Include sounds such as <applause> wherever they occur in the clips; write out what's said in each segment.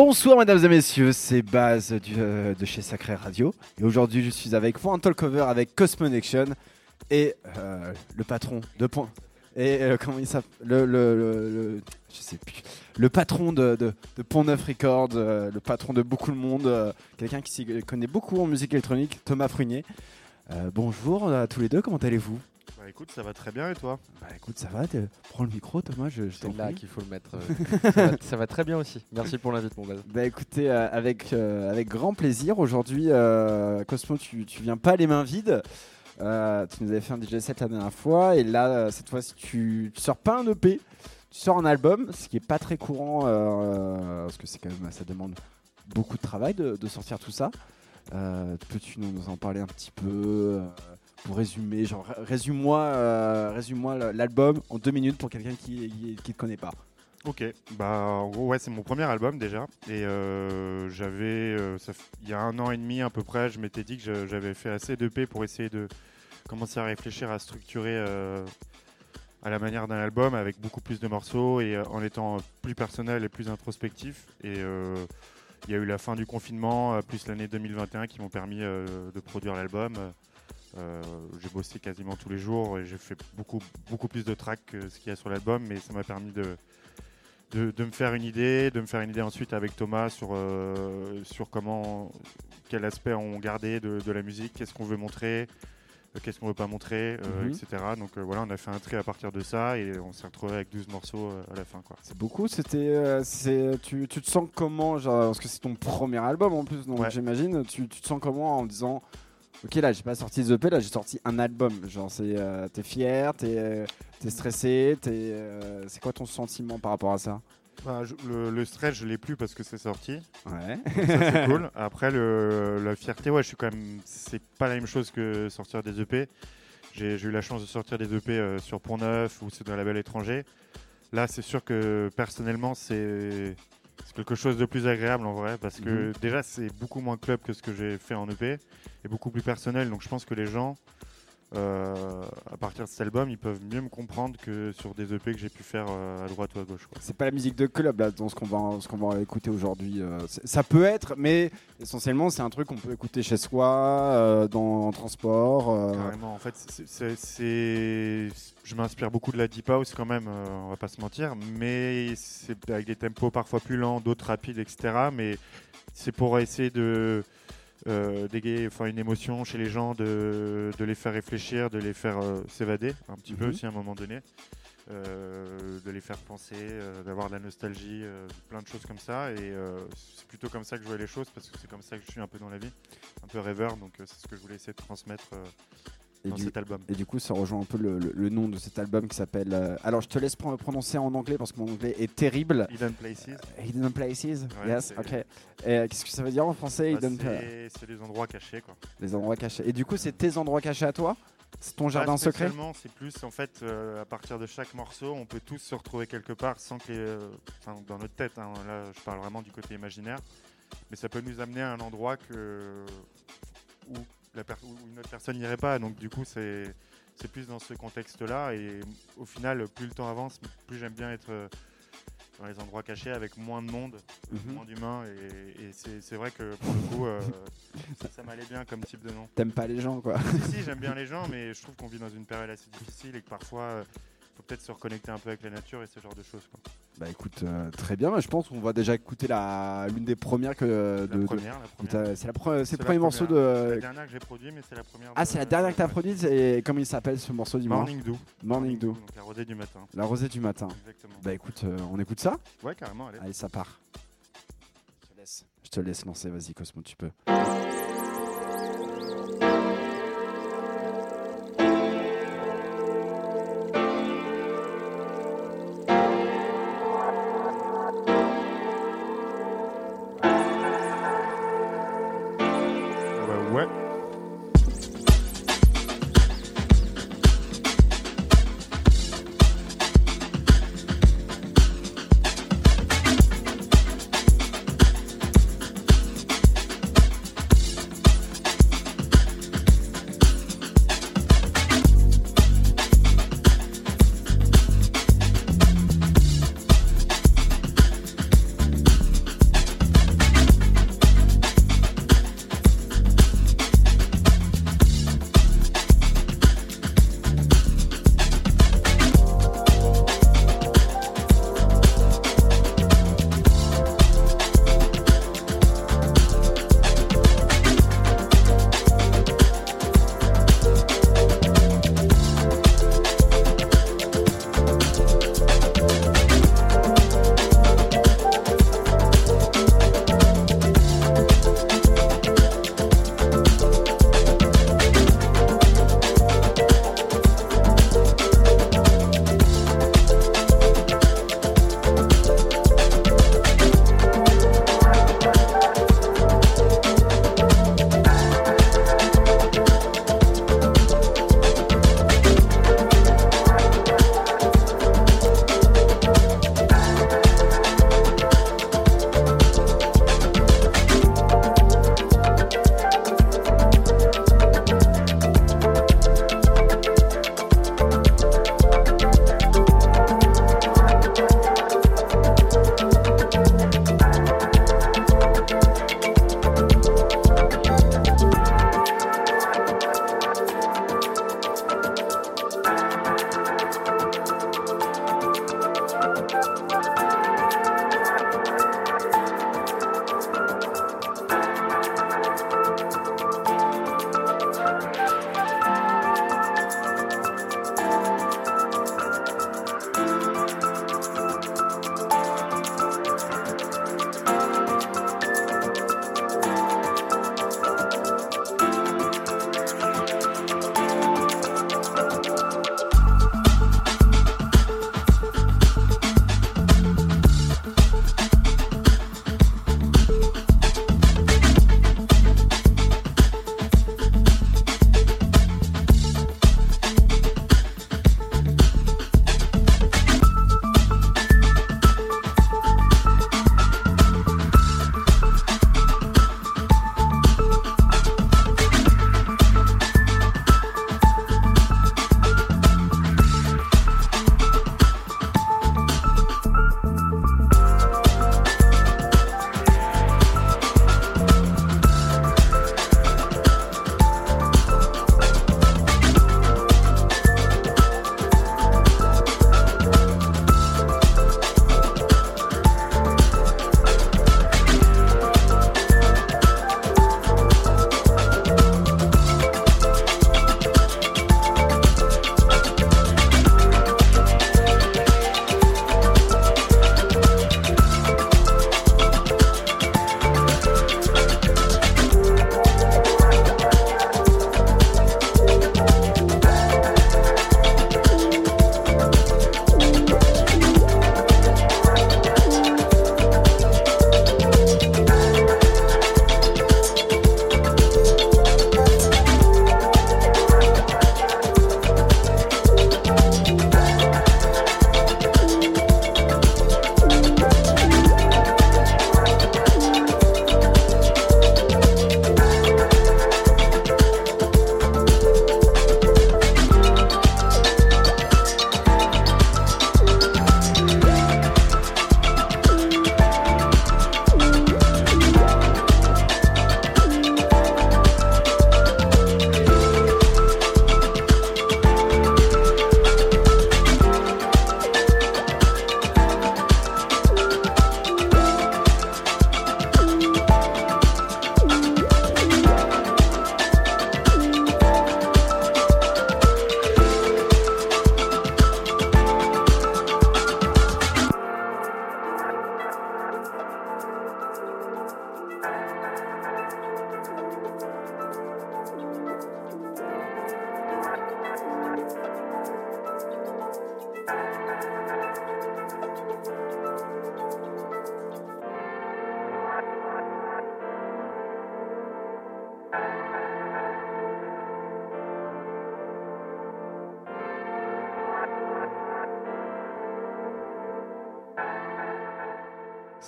Bonsoir mesdames et messieurs, c'est Baz euh, de chez Sacré Radio. Et aujourd'hui je suis avec Talk Cover avec Cosmonection et euh, le patron de Point. Et euh, comment il s'appelle? Le, patron de, Pont Neuf Records, le patron de beaucoup de monde, quelqu'un qui s'y connaît beaucoup en musique électronique, Thomas Prunier. Bonjour à tous les deux, comment allez-vous? Bah écoute, ça va très bien et toi? Bah écoute, ça va, prends le micro Thomas, je, je t'en C'est là qu'il faut le mettre. euh, <laughs> ça, va, ça va très bien aussi. Merci pour l'invite, mon base. Bah écoutez, euh, avec, euh, avec grand plaisir. Aujourd'hui, euh, Cosmo, tu, tu viens pas les mains vides. Euh, tu nous avais fait un DJ set la dernière fois. Et là, euh, cette fois-ci, tu, tu sors pas un EP, tu sors un album, ce qui est pas très courant euh, parce que c'est quand même, ça demande beaucoup de travail de, de sortir tout ça. Euh, Peux-tu nous nous en parler un petit peu? Euh, pour résumer Genre, ré- résume-moi euh, l'album en deux minutes pour quelqu'un qui ne connaît pas. Ok, bah en gros ouais c'est mon premier album déjà et euh, j'avais euh, il y a un an et demi à peu près je m'étais dit que j'avais fait assez d'EP pour essayer de commencer à réfléchir à structurer à la manière d'un album avec beaucoup plus de morceaux et en étant plus personnel et plus introspectif et il y a eu la fin du confinement plus l'année 2021 qui m'ont permis de produire l'album. Euh, j'ai bossé quasiment tous les jours et j'ai fait beaucoup, beaucoup plus de tracks que ce qu'il y a sur l'album, mais ça m'a permis de, de, de me faire une idée, de me faire une idée ensuite avec Thomas sur, euh, sur comment, quel aspect on gardait de, de la musique, qu'est-ce qu'on veut montrer, euh, qu'est-ce qu'on veut pas montrer, Mhm. etc. Donc voilà, on a fait un tri à partir de ça et on s'est retrouvé avec 12 morceaux à la fin. C'est beaucoup, c'était. tu, tu te sens comment genre, Parce que c'est ton premier album en plus, donc Ouais. j'imagine. Tu, tu te sens comment en disant Ok, là j'ai pas sorti The EP, là j'ai sorti un album. Genre, c'est, euh, t'es fier, t'es, euh, t'es stressé, t'es, euh, c'est quoi ton sentiment par rapport à ça? Bah, je- le, le stress, je l'ai plus parce que c'est sorti. Ouais. Ça, c'est <laughs> cool. Après, le, la fierté, ouais, je suis quand même. C'est pas la même chose que sortir des EP. J'ai j'ai eu la chance de sortir des EP euh, sur Pont Neuf ou c'est dans un label étranger. Là, c'est sûr que personnellement, c'est c'est quelque chose de plus agréable en vrai parce que déjà, c'est beaucoup moins club que ce que j'ai fait en EP et beaucoup plus personnel. Donc, je pense que les gens. Euh, à partir de cet album, ils peuvent mieux me comprendre que sur des EP que j'ai pu faire euh, à droite ou à gauche. quoi. C'est pas la musique de club là, dans ce qu'on va, ce qu'on va écouter aujourd'hui. euh, ça peut être, mais essentiellement c'est un truc qu'on peut écouter chez soi, dans en transport. Carrément, en fait, c'est- c'est- c'est- je m'inspire beaucoup de la deep house quand même, on va pas se mentir, mais c'est avec des tempos parfois plus lents, d'autres rapides, etc. Mais c'est pour essayer de euh, d'égayer enfin, une émotion chez les gens, de, de les faire réfléchir, de les faire euh, s'évader un petit peu Mhm. aussi à un moment donné, euh, de les faire penser, euh, d'avoir de la nostalgie, plein de choses comme ça. Et c'est plutôt comme ça que je vois les choses parce que c'est comme ça que je suis un peu dans la vie, un peu rêveur. Donc c'est ce que je voulais essayer de transmettre et dans du- cet album. Et du coup, ça rejoint un peu le, le- le nom de cet album qui s'appelle. euh, alors, je te laisse pron- prononcer en anglais parce que mon anglais est terrible. Hidden Places. Hidden Places, Ouais, yes, ok. Et euh, qu'est-ce que ça veut dire en français, Bah, c'est des endroits cachés quoi. Les endroits cachés. Et du coup, c'est tes endroits cachés à toi? C'est ton jardin Pas secret C'est plus en fait euh, à partir de chaque morceau, on peut tous se retrouver quelque part sans que les, euh, enfin, dans notre tête. hein. là, je parle vraiment du côté imaginaire, mais ça peut nous amener à un endroit que où, la où une autre personne n'irait pas. Donc du coup, c'est c'est plus dans ce contexte-là. Et au final, plus le temps avance, plus j'aime bien être euh, dans les endroits cachés avec moins de monde, Mhm. moins d'humains. Et, et c'est vrai que pour le coup, euh, <laughs> ça, ça m'allait bien comme type de nom. T'aimes pas les gens, quoi. si, si, j'aime bien les gens, mais je trouve qu'on vit dans une période assez difficile et que parfois, il faut peut-être se reconnecter un peu avec la nature et ce genre de choses. Quoi. Bah écoute, euh, très bien. Je pense qu'on va déjà écouter la l'une des premières que. La de- de- première, la de première. C'est la pre- c'est le la premier morceau première. C'est de. la dernière que j'ai produite, mais c'est la première. Ah, de- c'est la dernière que t'as produite et comment il s'appelle ce morceau du Morning Dew. Morning Dew. Donc la rosée du matin. La rosée du matin. Exactement. Bah écoute, euh, on écoute ça Ouais, carrément, allez. Allez, ça part. Je te laisse. Je te laisse lancer, vas-y Cosmo, tu peux.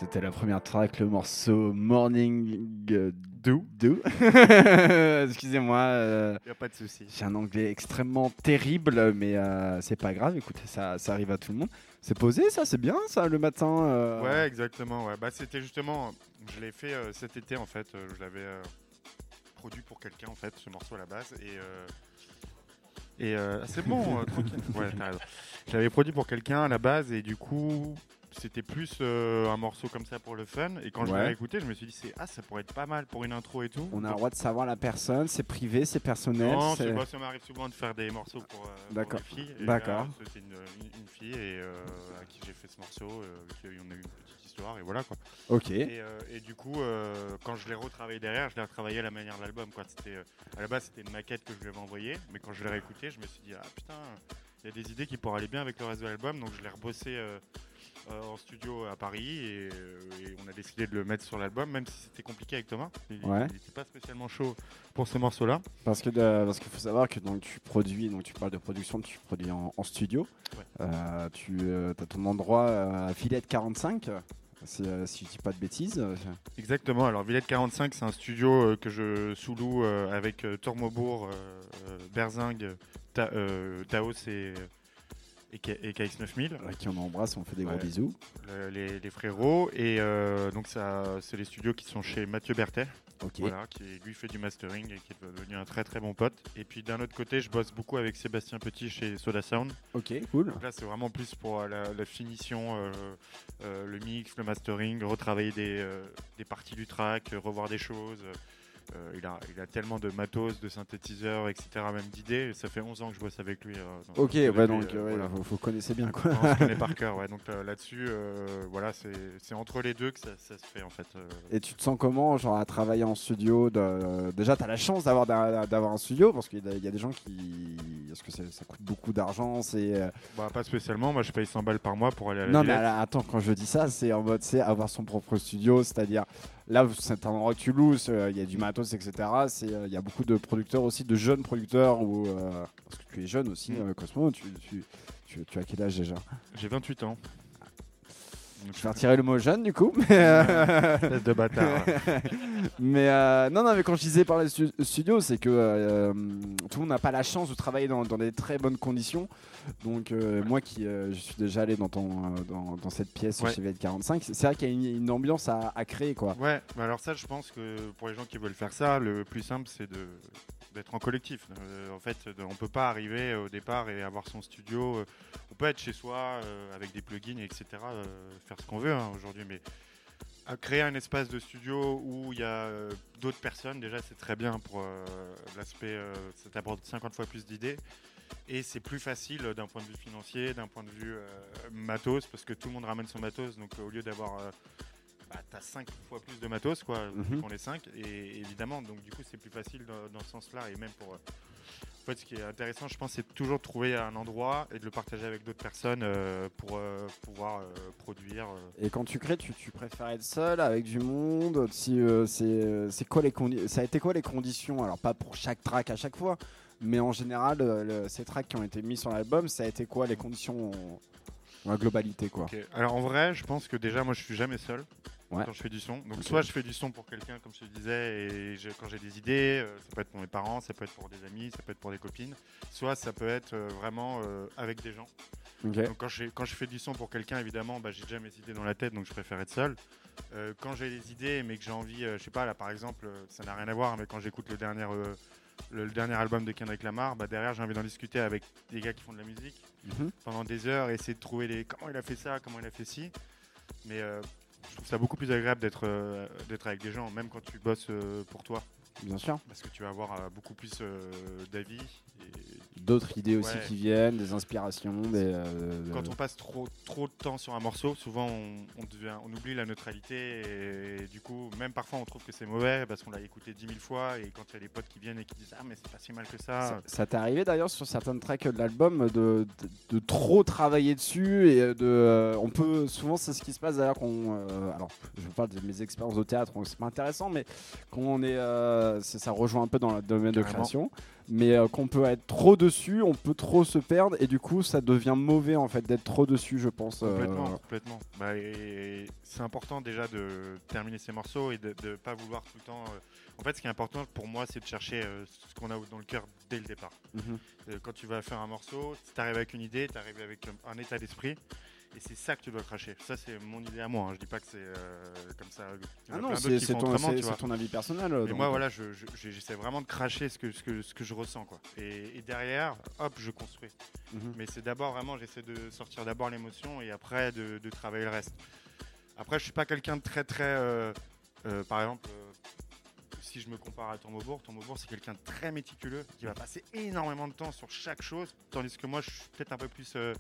C'était la première track, le morceau Morning euh, Do. Do. <laughs> Excusez-moi, euh, Y a pas de souci. j'ai un anglais extrêmement terrible, mais euh, c'est pas grave. Écoutez, ça, ça arrive à tout le monde. C'est posé, ça, c'est bien, ça, le matin. euh, Ouais, exactement. Ouais. Bah, c'était justement, je l'ai fait euh, cet été en fait. euh, je l'avais euh, produit pour quelqu'un en fait, ce morceau à la base. Et, euh, et euh, c'est bon, euh, tranquille. <laughs> Ouais, t'as raison. Je l'avais produit pour quelqu'un à la base et du coup, c'était plus euh, un morceau comme ça pour le fun. Et quand je Ouais. l'ai écouté, je me suis dit, c'est ah, ça pourrait être pas mal pour une intro et tout. On a le droit de savoir la personne, c'est privé, c'est personnel. non, c'est- c'est pas, ça m'arrive souvent de faire des morceaux pour, euh, pour D'accord. les filles. Et D'accord. là, C'était une, une- une fille et, euh, à qui j'ai fait ce morceau. euh, qui- on a eu une petite histoire et voilà quoi. Ok. Et, euh, et du coup, euh, quand je l'ai retravaillé derrière, je l'ai retravaillé à la manière de l'album. quoi. C'était, euh, à la base, c'était une maquette que je lui avais envoyée, mais quand je l'ai réécouté, je me suis dit, ah putain, il y a des idées qui pourraient aller bien avec le reste de l'album, donc je l'ai rebossé euh, euh, en studio à Paris et, euh, et on a décidé de le mettre sur l'album, même si c'était compliqué avec Thomas. Il Ouais. n'était pas spécialement chaud pour ce morceau-là. Parce que de- parce qu'il faut savoir que donc tu produis, donc tu parles de production, tu produis en, en studio. Ouais. Euh, tu as ton endroit euh, à Villette 45. c'est, euh, si je dis pas de bêtises. euh, Exactement. Alors Villette 45, c'est un studio euh, que je sous-loue euh, avec euh, Tormobourg, euh, euh, Berzingue, Ta- euh, Taos et, et, K- et KX9000. à qui on embrasse, on fait des gros Ouais. bisous. le- les, les frérots. Et euh, donc, ça, c'est les studios qui sont chez Mathieu Berthet, Ok. voilà, qui lui fait du mastering et qui est devenu un très très bon pote. Et puis d'un autre côté, je bosse beaucoup avec Sébastien Petit chez Soda Sound. Ok, cool. Donc là, c'est vraiment plus pour euh, la, la finition, euh, euh, le mix, le mastering, retravailler des, des parties du track, revoir des choses. Euh, il, a, il a tellement de matos, de synthétiseurs, etc., même d'idées. Ça fait 11 ans que je bosse avec lui. euh, donc- Ok, donc euh, ouais, voilà. vous, vous connaissez bien quoi. on se connaît <laughs> par cœur, ouais. Donc euh, là-dessus, euh, voilà, c'est entre les deux que ça, ça se fait en fait. Et tu te sens comment, genre à travailler en studio de- Déjà, tu as la chance d'avoir un studio parce qu'il y, a- il des gens qui. Parce que ça coûte beaucoup d'argent. C'est. Bah, pas spécialement, moi je paye 100 balles par mois pour aller à la Non, mais Villette. attends, quand je dis ça, c'est en mode, c'est avoir son propre studio, c'est-à-dire là, c'est un endroit que tu loues, c'est- il y a du matos, etc. euh, Il y a beaucoup de producteurs aussi, de jeunes producteurs, euh, parce que tu es jeune aussi, Mm. euh, Cosmo, tu, tu, tu, tu as quel âge déjà? J'ai 28 ans. Je vais retirer le mot jeune du coup. mais, euh, Espèce de bâtard. <laughs> Mais euh, non, non, mais quand je disais par les stu- studios, c'est que euh, tout le monde n'a pas la chance de travailler dans, dans des très bonnes conditions. Donc euh, moi qui euh, je suis déjà allé dans, ton, euh, dans, dans cette pièce Ouais. chez VL45, c'est c'est vrai qu'il y a une, une ambiance à, à créer quoi. Ouais, mais alors ça, je pense que pour les gens qui veulent faire ça, le plus simple, c'est de d'être en collectif. Euh, en fait, on peut pas arriver au départ et avoir son studio. euh, on peut être chez soi euh, avec des plugins, etc. euh, faire ce qu'on veut hein, aujourd'hui, mais créer un espace de studio où il y a euh, d'autres personnes, déjà, c'est très bien pour euh, l'aspect. euh, ça t'apporte 50 fois plus d'idées. Et c'est plus facile euh, d'un point de vue financier, d'un point de vue euh, matos, parce que tout le monde ramène son matos. Donc euh, au lieu d'avoir euh, bah, t'as 5 fois plus de matos quoi Mhm. pour les 5 et évidemment donc du coup c'est plus facile dans, dans ce sens là et même pour euh, en fait ce qui est intéressant je pense c'est de toujours trouver un endroit et de le partager avec d'autres personnes euh, pour euh, pouvoir euh, produire. Et quand tu crées, tu, tu préfères être seul, avec du monde si, c'est, c'est quoi les condi- Ça a été quoi les conditions? Alors pas pour chaque track à chaque fois, mais en général, le- ces tracks qui ont été mis sur l'album, ça a été quoi les conditions en, globalité quoi? Alors en vrai je pense que déjà moi je suis jamais seul Ouais. quand je fais du son donc soit je fais du son pour quelqu'un comme je te disais et je- quand j'ai des idées euh, ça peut être pour mes parents ça peut être pour des amis ça peut être pour des copines soit ça peut être euh, vraiment euh, avec des gens. Donc quand, je fais du son pour quelqu'un, évidemment, bah, j'ai déjà mes idées dans la tête, donc je préfère être seul. Quand j'ai des idées, mais que j'ai envie, je sais pas, là par exemple, ça n'a rien à voir, mais quand j'écoute le dernier, le, le dernier album de Kendrick Lamar, bah, derrière j'ai envie d'en discuter avec des gars qui font de la musique Mhm. pendant des heures, essayer de trouver les comment il a fait ça, comment il a fait ci. Mais euh, je trouve ça beaucoup plus agréable d'être euh, d'être avec des gens, même quand tu bosses euh, pour toi, Bien sûr. parce que tu vas avoir euh, beaucoup plus d'avis. D'autres idées aussi Ouais. qui viennent, des inspirations, des. euh, Quand on passe trop, trop de temps sur un morceau, souvent on, on devient, on oublie la neutralité et, du coup, même parfois on trouve que c'est mauvais parce qu'on l'a écouté 10 000 fois et quand il y a des potes qui viennent et qui disent Ah, mais c'est pas si mal que ça. Ça, ça t'est arrivé d'ailleurs sur certaines tracks de l'album de, de, de trop travailler dessus et de euh, on peut souvent c'est ce qui se passe d'ailleurs qu'on euh, alors je parle de mes expériences au théâtre donc c'est pas intéressant mais quand on est euh, ça rejoint un peu dans le domaine de création mais euh, qu'on peut être trop dessus, on peut trop se perdre et du coup ça devient mauvais en fait d'être trop dessus, je pense. euh, Complètement, complètement. Bah, c'est important déjà de terminer ces morceaux et de ne pas vouloir tout le temps. euh, En fait, ce qui est important pour moi, c'est de chercher ce qu'on a dans le cœur dès le départ. mhm. Quand tu vas faire un morceau, tu arrives avec une idée, tu arrives avec un état d'esprit. Et c'est ça que tu dois cracher. Ça, c'est mon idée à moi. hein. Je dis pas que c'est euh, comme ça. Ah non, c'est ton, ton avis personnel. Mais moi, voilà, je- je- j'ai- j'essaie vraiment de cracher ce que, ce que, ce que je ressens. Quoi. Et, et derrière, hop, je construis. mhm. Mais c'est d'abord vraiment, j'essaie de sortir d'abord l'émotion et après de, de travailler le reste. Après, je suis pas quelqu'un de très, très. euh, euh, par exemple, si je me compare à Tourmobourg, Tourmobourg, c'est quelqu'un de très méticuleux qui va passer énormément de temps sur chaque chose. Tandis que moi, je suis peut-être un peu plus. Euh,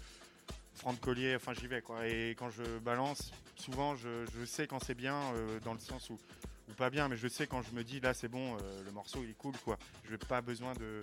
franc de collier, enfin j'y vais quoi. Et quand je balance, souvent je, je sais quand c'est bien, euh, dans le sens où, ou pas bien, mais je sais quand je me dis là c'est bon, euh, le morceau il est cool quoi. Je n'ai pas besoin de,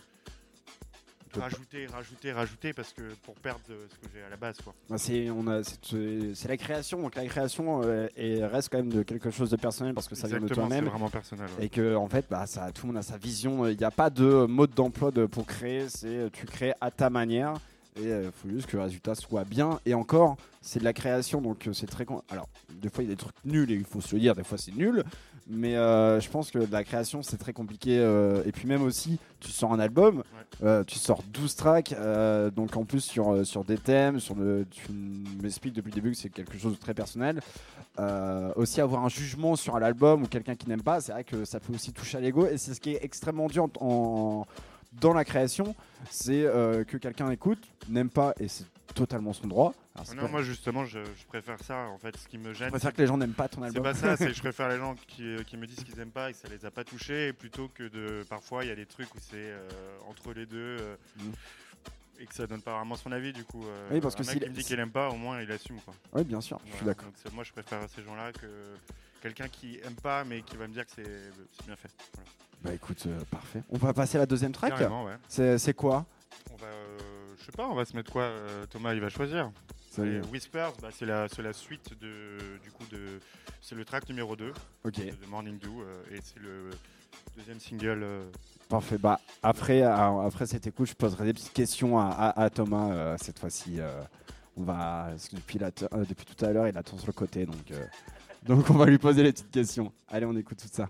rajouter, rajouter, rajouter parce que pour perdre euh, ce que j'ai à la base quoi. Bah, c'est on a c'est la création donc la création euh, et reste quand même de quelque chose de personnel parce que ça vient de Exactement, c'est toi-même vraiment personnel. ouais. et que en fait bah ça tout le monde a sa vision il n'y a pas de mode d'emploi de, pour créer c'est tu crées à ta manière et il faut juste que le résultat soit bien. Et encore c'est de la création donc euh, c'est très con- alors des fois il y a des trucs nuls et il faut se le dire des fois c'est nul. Mais euh, je pense que de la création c'est très compliqué euh, et puis même aussi tu sors un album euh, tu sors 12 tracks euh, donc en plus sur, euh, sur des thèmes sur le, tu m'expliques depuis le début que c'est quelque chose de très personnel. Euh, aussi avoir un jugement sur un album ou quelqu'un qui n'aime pas, c'est vrai que ça peut aussi toucher à l'ego et c'est ce qui est extrêmement dur en- dans la création, c'est euh, que quelqu'un écoute, n'aime pas et c'est totalement son droit. Alors, c'est Non, pas- moi justement je, je préfère ça en fait. Ce qui me je gêne, préfère que les gens n'aiment pas ton c'est album. pas ça, c'est que je <laughs> préfère les gens qui, euh, qui me disent qu'ils aiment pas et que ça les a pas touchés plutôt que de parfois il y a des trucs où c'est euh, entre les deux euh, Mhm. et que ça donne pas vraiment son avis du coup. euh, Oui, parce que mec s'il- qui me dit qu'il aime pas, au moins il assume quoi. Oui, bien sûr, je suis d'accord. C'est- moi je préfère ces gens-là que quelqu'un qui aime pas mais qui va me dire que c'est c'est bien fait. Voilà. Bah écoute, euh, parfait. On va passer à la deuxième track. Carrément, ouais. C'est c'est quoi On va, euh, je sais pas, on va se mettre quoi euh, Thomas il va choisir. Et Whispers, bah, c'est la, c'est la suite de, du coup de, c'est le track numéro 2 Ok, de Morning Dew euh, et c'est le deuxième single. euh, parfait. Bah après, après cette écoute, je poserai des petites questions à, à- à Thomas euh, cette fois-ci. euh, on va parce que depuis, la euh, depuis tout à l'heure, il attend sur le côté, donc euh, donc on va lui poser les petites questions. Allez, on écoute tout ça.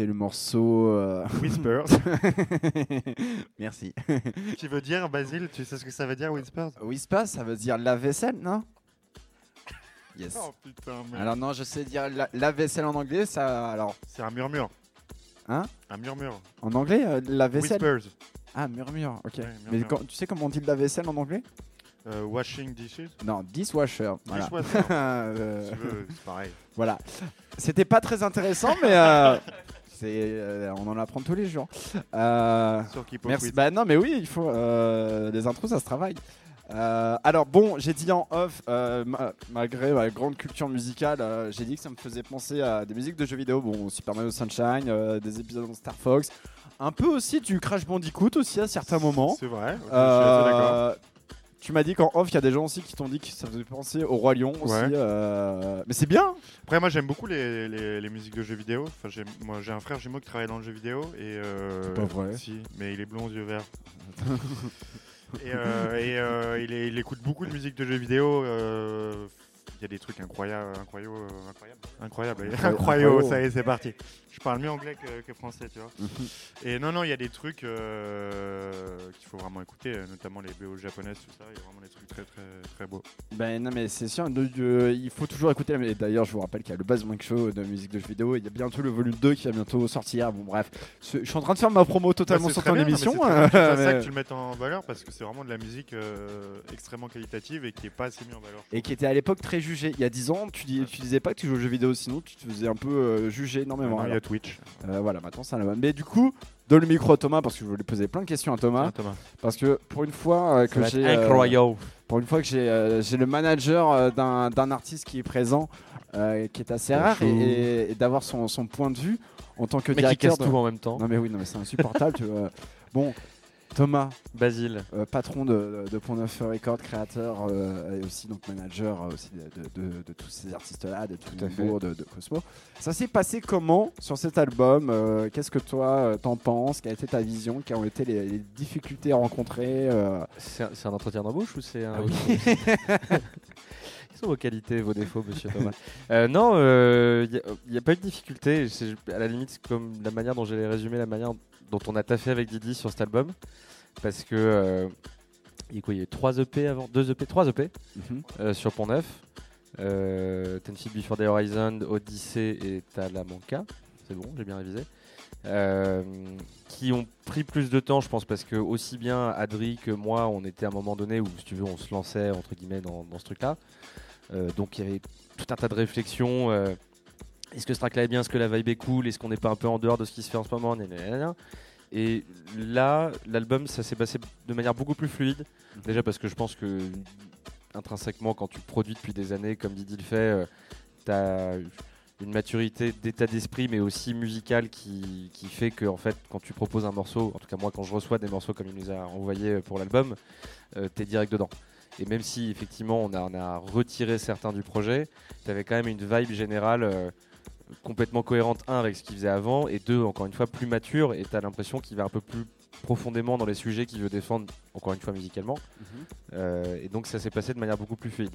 C'était le morceau. euh, Whispers. <laughs> Merci. tu veux dire, Basile, tu sais ce que ça veut dire, Whispers? Whisper, ça veut dire la vaisselle, non? Yes. Oh putain. Alors non, je sais dire la, la vaisselle en anglais, ça. Alors, C'est un murmure. Hein? Un murmure. en anglais, euh, la vaisselle? Whispers. Ah, murmure. Ok. Ouais, Mais quand- tu sais comment on dit la vaisselle en anglais? Euh, washing dishes. Non, dishwasher. Voilà. Dishwasher. <laughs> Euh, Si c'est pareil. voilà. C'était pas très intéressant, mais <laughs> c'est, euh, on en apprend tous les jours. Euh, Sur qui Merci. Bah non, mais oui, il faut. euh, les intros, ça se travaille. Euh, alors bon, j'ai dit en off, euh, ma- malgré ma grande culture musicale, euh, j'ai dit que ça me faisait penser à des musiques de jeux vidéo, bon Super Mario Sunshine, des épisodes de Star Fox, un peu aussi du Crash Bandicoot aussi à certains moments. C'est vrai. je tu m'as dit qu'en off, il y a des gens aussi qui t'ont dit que ça faisait penser au Roi Lion aussi. Ouais. euh, Mais c'est bien. Après, moi, j'aime beaucoup les, les, les musiques de jeux vidéo. Enfin, j'ai- moi, j'ai un frère jumeau qui travaille dans le jeu vidéo et. euh, C'est pas vrai. Si, mais il est blond aux yeux verts. <laughs> et euh, et, euh, il, est- il écoute beaucoup de musique de jeux vidéo. euh, y a des trucs incroyables, incroyables, incroyables, incroyables, Incroyable. incroyables. Ça y est, c'est parti. Je parle mieux anglais que, que français, tu vois. <laughs> Et non, non, il y a des trucs euh, qu'il faut vraiment écouter, euh, notamment les BO japonaises, tout ça. Il y a vraiment des trucs très, très, très beaux. Ben non mais c'est sûr, de- il faut toujours écouter. et D'ailleurs, je vous rappelle qu'il y a le Monk Show de musique de jeux vidéo. Il y a bientôt le volume 2 qui va bientôt sortir. Bon bref, je suis en train de faire ma promo totalement Bah, sur ton bien, mais émission. C'est c'est ça mais- que <laughs> tu le mettes en valeur parce que c'est vraiment de la musique euh, extrêmement qualitative et qui est pas assez mise en valeur. Et qui était à l'époque très Il y a 10 ans, tu, dis, tu disais pas que tu jouais aux jeux vidéo, sinon tu te faisais un peu euh, juger énormément. Maintenant, il y a Twitch. euh, voilà, maintenant ça va. Mais du coup, donne le micro à Thomas parce que je voulais poser plein de questions à Thomas. Ah, Thomas. Parce que pour une fois euh, que j'ai. incroyable. pour une fois que j'ai le manager d'un artiste qui est présent, qui est assez rare, et, et- et d'avoir son, son point de vue en tant que Mais qui directeur. casse de- tout en même temps. Non mais oui, non mais c'est insupportable. tu vois. <laughs> Bon, Thomas, Basile. euh, patron de, de Pont Neuf Record, créateur euh, et aussi donc manager euh, aussi de, de- de- de tous ces artistes-là, de tout Tout à de, de Cosmo. Ça s'est passé comment sur cet album Euh, Qu'est-ce que toi euh, t'en penses? Quelle a été ta vision? Quelles ont été les, les difficultés rencontrées euh? C'est un, entretien d'embauche ou c'est un. Ah oui. <laughs> Quelles sont vos qualités, vos défauts, monsieur Thomas? Euh, Non, il n'y a, pas eu de difficulté. C'est- À la limite, comme la manière dont j'ai résumé la manière dont on a taffé avec Didi sur cet album. Parce que. euh, il y a quoi, il y a eu 3 EP avant 2 EP 3 EP sur Pont Neuf. Euh, Ten Feet Before the Horizon, Odyssey et Talamanca. C'est bon, j'ai bien révisé. Euh, qui ont pris plus de temps, je pense, parce que aussi bien Adri que moi, on était à un moment donné où, si tu veux, on se lançait entre guillemets dans, dans ce truc-là. Euh, donc il y avait tout un tas de réflexions. euh, est-ce que ce track-là est bien? Est-ce que la vibe est cool? Est-ce qu'on n'est pas un peu en dehors de ce qui se fait en ce moment? Et là, l'album, ça s'est passé de manière beaucoup plus fluide. Déjà parce que je pense que intrinsèquement, quand tu produis depuis des années, comme Didi le fait, tu as une maturité d'état d'esprit, mais aussi musicale, qui, qui fait que en fait, quand tu proposes un morceau, en tout cas moi, quand je reçois des morceaux comme il nous a envoyé pour l'album, euh, tu es direct dedans. Et même si effectivement on a, on a retiré certains du projet, tu avais quand même une vibe générale euh, complètement cohérente, un, avec ce qu'il faisait avant, et deux, encore une fois, plus mature, et tu as l'impression qu'il va un peu plus profondément dans les sujets qu'il veut défendre, encore une fois musicalement. Euh, et donc ça s'est passé de manière beaucoup plus fluide.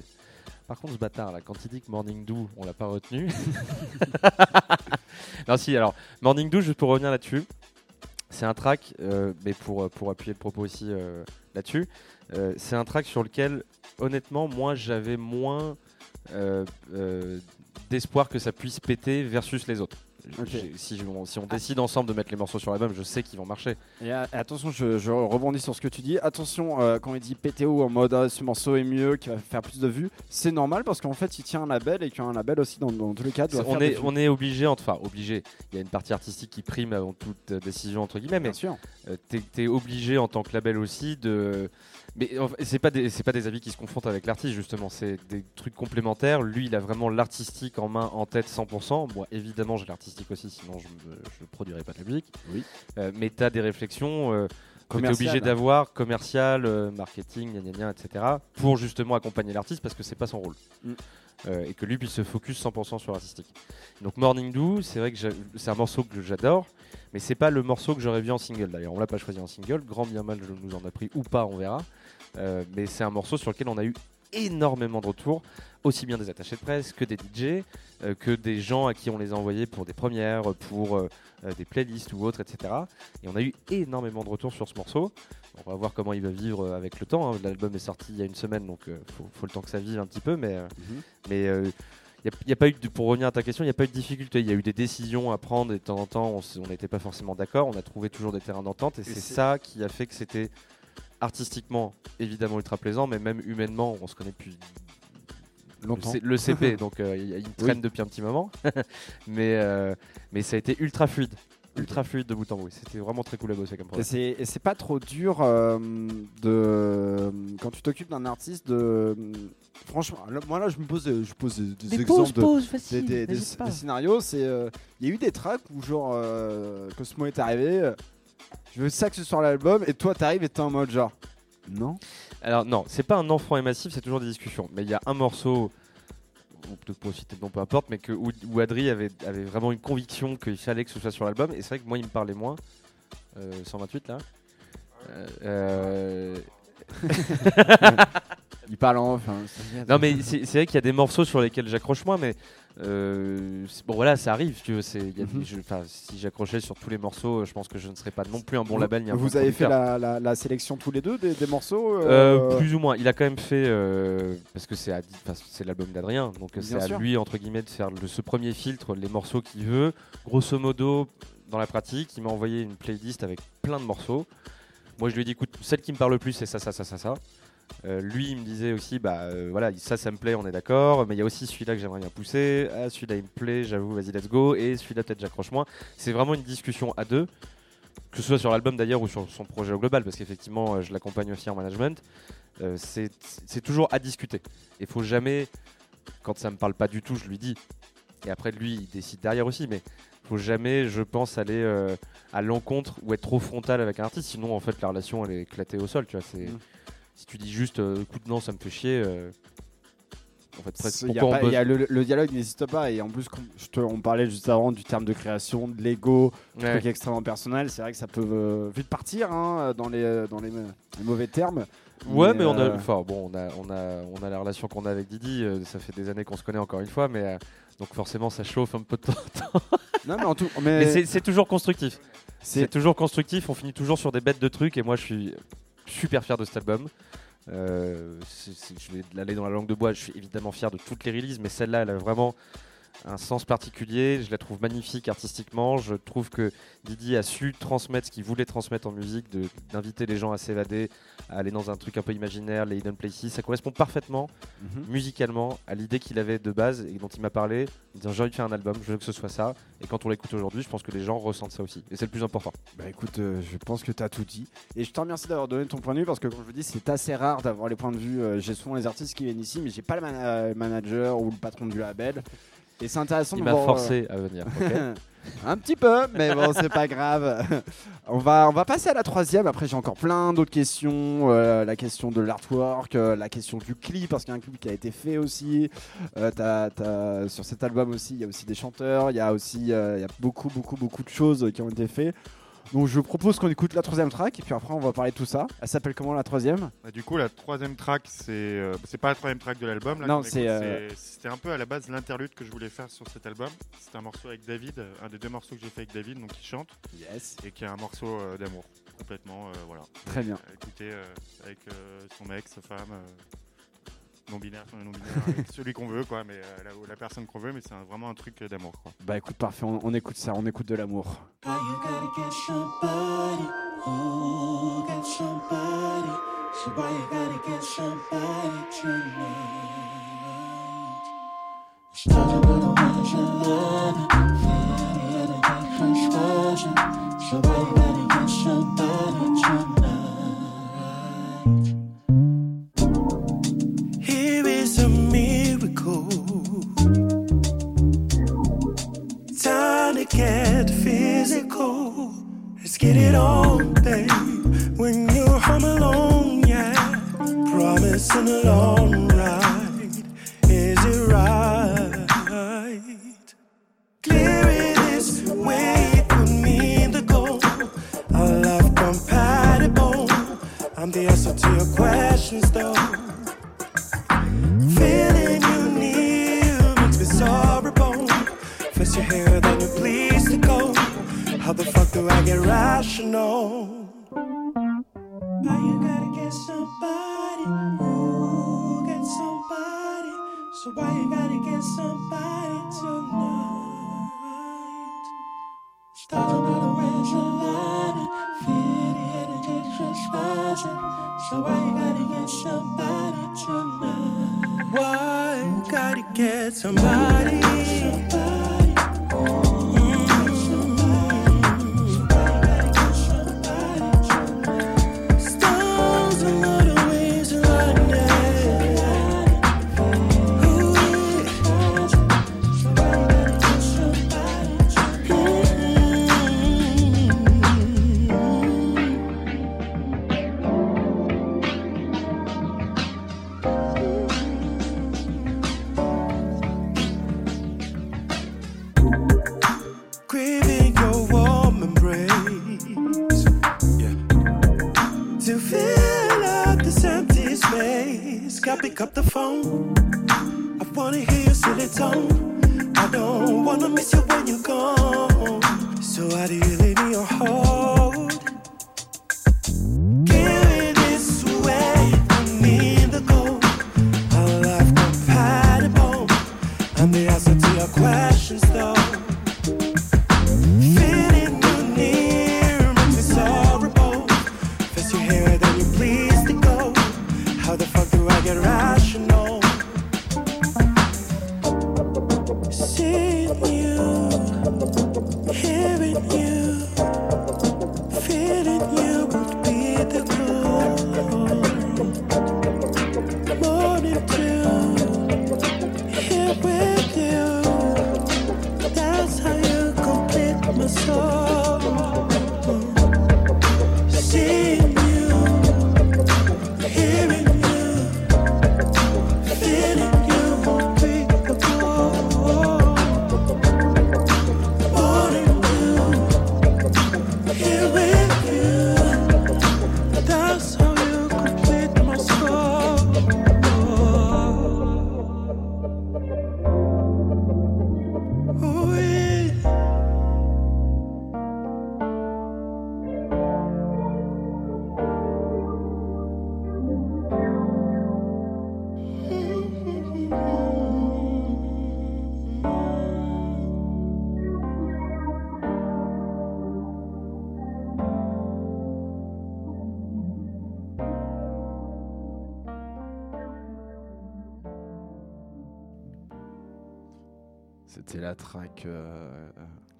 Par contre, ce bâtard là, quand il dit que Morning Dew, on l'a pas retenu. <laughs> non, si, alors, Morning Dew, juste pour revenir là-dessus, c'est un track, euh, mais pour, pour appuyer le propos aussi euh, là-dessus, euh, c'est un track sur lequel, honnêtement, moi j'avais moins euh, euh, d'espoir que ça puisse péter versus les autres. Si, on décide ensemble de mettre les morceaux sur l'album, je sais qu'ils vont marcher. Et euh, attention, je, je rebondis sur ce que tu dis. Attention, euh, quand il dit PTO en mode ah, ce morceau est mieux, qui va faire plus de vues, c'est normal parce qu'en fait il tient un label et qu'un label aussi dans, dans tous les cas doit faire on, est, vues. on est obligé, enfin obligé, il y a une partie artistique qui prime avant toute décision entre guillemets, mais Bien sûr. euh, t'es es obligé en tant que label aussi de... Mais c'est pas, des- c'est pas des avis qui se confrontent avec l'artiste justement, c'est des trucs complémentaires. Lui il a vraiment l'artistique en main, en tête 100%. Moi évidemment j'ai l'artistique aussi, sinon je ne produirais pas de musique. Oui. Euh, mais tu as des réflexions... euh, que tu es Commercial. obligé d'avoir commercial, euh, marketing, gna, gna, gna, etc. pour justement accompagner l'artiste parce que c'est pas son rôle. Mm. Euh, et que lui puisse se focus 100% sur l'artistique. Donc Morning Dew, c'est vrai que c'est un morceau que j'adore, mais c'est pas le morceau que j'aurais vu en single. D'ailleurs, on l'a pas choisi en single, grand bien mal je nous en a pris ou pas, on verra. Euh, mais c'est un morceau sur lequel on a eu énormément de retours, aussi bien des attachés de presse que des DJ, euh, que des gens à qui on les a envoyés pour des premières, pour euh, euh, des playlists ou autres, etc. Et on a eu énormément de retours sur ce morceau. On va voir comment il va vivre avec le temps. hein. L'album est sorti il y a une semaine, donc il faut, faut le temps que ça vive un petit peu. Mais, euh, Mhm. mais euh, a, pas eu de, pour revenir à ta question, il n'y a pas eu de difficulté. Il y a eu des décisions à prendre et de temps en temps, on n'était pas forcément d'accord. On a trouvé toujours des terrains d'entente et, c'est- ça qui a fait que c'était artistiquement évidemment ultra plaisant, mais même humainement, on se connaît depuis Longtemps. le, C- le CP, <laughs> donc euh, il traîne depuis un petit moment. <laughs> mais, euh, mais ça a été ultra fluide. Ultra fluide de bout en bout. C'était vraiment très cool à bosser comme Et projet. c'est, et c'est pas trop dur euh, de quand tu t'occupes d'un artiste de franchement là, moi là je me pose je pose des, des exemples de, des, des- des- des scénarios c'est euh, il y a eu des tracks où genre euh, Cosmo est arrivé euh, je veux ça que ce soit l'album et toi t'arrives et t'es en mode genre non? Alors non, c'est pas un enfant et massif, c'est toujours des discussions. Mais il y a un morceau, ou peut-être pas citer de nom, peu importe, mais que, où, où Adri avait, avait vraiment une conviction qu'il fallait que ce soit sur l'album. Et c'est vrai que moi, il me parlait moins. Euh, 128 là. Euh, euh, <laughs> <laughs> il parle en enfin Non mais c'est c'est vrai qu'il y a des morceaux sur lesquels j'accroche moins, mais euh, bon voilà, ça arrive. Tu y a des- Mhm. si j'accrochais sur tous les morceaux, je pense que je ne serais pas non plus un bon label ni un vous bon avez fait la, la- la sélection tous les deux des, des morceaux Euh, euh, plus ou moins. Il a quand même fait euh, parce que c'est l'album d'Adrien, donc euh, c'est à lui entre guillemets de faire le- ce premier filtre, les morceaux qu'il veut. Grosso modo, dans la pratique, il m'a envoyé une playlist avec plein de morceaux. Moi, je lui ai dit, écoute, celle qui me parle le plus, c'est ça, ça, ça, ça, ça. Euh, lui, il me disait aussi, bah euh, voilà, ça, ça me plaît, on est d'accord. Mais il y a aussi celui-là que j'aimerais bien pousser. Ah, celui-là, il me plaît, j'avoue, vas-y, let's go. Et celui-là, peut-être, j'accroche moins. C'est vraiment une discussion à deux, que ce soit sur l'album d'ailleurs ou sur son projet au global, parce qu'effectivement, euh, je l'accompagne aussi en management. C'est toujours à discuter. Il faut jamais, quand ça me parle pas du tout, je lui dis. Et après, lui, il décide derrière aussi. Mais faut jamais, je pense, aller à l'encontre ou être trop frontal avec un artiste. Sinon, en fait, la relation, elle est éclatée au sol. Tu vois, Mm. Si tu dis juste, euh, écoute, non, ça me fait chier. euh, en fait, Il y a pas- y a le, le dialogue n'existe pas et en plus comme je te- on parlait juste avant du terme de création de l'ego Ouais. truc extrêmement personnel c'est vrai que ça peut euh, vite partir hein, dans les dans les, les mauvais termes Ouais, mais, on a, euh, enfin bon, on a, on a, on a la relation qu'on a avec Didi. euh, ça fait des années qu'on se connaît encore une fois, mais donc forcément ça chauffe un peu de temps. en temps. non mais en tout mais, Mais c'est- toujours constructif. C'est toujours constructif. On finit toujours sur des bêtes de trucs, et moi je suis super fier de cet album. Euh, je vais aller dans la langue de bois. Je suis évidemment fier de toutes les releases, mais celle-là, elle a vraiment un sens particulier. Je la trouve magnifique artistiquement. Je trouve que Didi a su transmettre ce qu'il voulait transmettre en musique, d'inviter les gens à s'évader, à aller dans un truc un peu imaginaire, les hidden places. Ça correspond parfaitement Mhm. musicalement à l'idée qu'il avait de base et dont il m'a parlé, en disant j'ai envie de faire un album, je veux que ce soit ça. Et quand on l'écoute aujourd'hui, je pense que les gens ressentent ça aussi. Et c'est le plus important. bah écoute euh, je pense que tu as tout dit et je te remercie d'avoir donné ton point de vue parce que comme je vous dis c'est assez rare d'avoir les points de vue euh, j'ai souvent les artistes qui viennent ici mais j'ai pas le mana- manager ou le patron du label et c'est intéressant Il m'a voir, euh, forcé à venir. <laughs> Un petit peu, mais bon, c'est pas grave. <laughs> On va, on va passer à la troisième. Après, j'ai encore plein d'autres questions. Euh, la question de l'artwork, euh, la question du clip, parce qu'il y a un clip qui a été fait aussi. Euh, t'as- sur cet album aussi, il y a aussi des chanteurs. Il y a aussi il y a beaucoup, beaucoup, beaucoup de choses qui ont été faites. Donc, je propose qu'on écoute la troisième track, et puis après, on va parler de tout ça. Elle s'appelle comment la troisième? Bah, du coup, la troisième track, c'est euh, c'est pas la troisième track de l'album. là, Non, qu'on c'est, écoute, euh, c'est- C'était un peu à la base l'interlude que je voulais faire sur cet album. C'était un morceau avec David, euh, un des deux morceaux que j'ai fait avec David, donc qui chante, Yes. et qui est un morceau euh, d'amour, complètement. euh, voilà. Très bien. Écouter euh, avec euh, son mec, sa femme, euh, non-binaire, non-binaire, avec celui qu'on veut, quoi, mais euh, la, la personne qu'on veut, mais c'est un- vraiment un truc d'amour, quoi. Bah, écoute, parfait. On, on écoute ça. On écoute de l'amour. Get physical. Let's get it on, babe. When you're home alone, yeah. Promising a long ride. Is it right? Clear it is way you put me in the goal. Our love compatible. I'm the answer to your questions, though. Do I get rational? Why you gotta get somebody? Ooh, get somebody. So why you gotta get somebody tonight? Stars on the ways aligning, feel the energy trespassing. So why you gotta get somebody tonight? Why you gotta get somebody? somebody. C'était la track euh,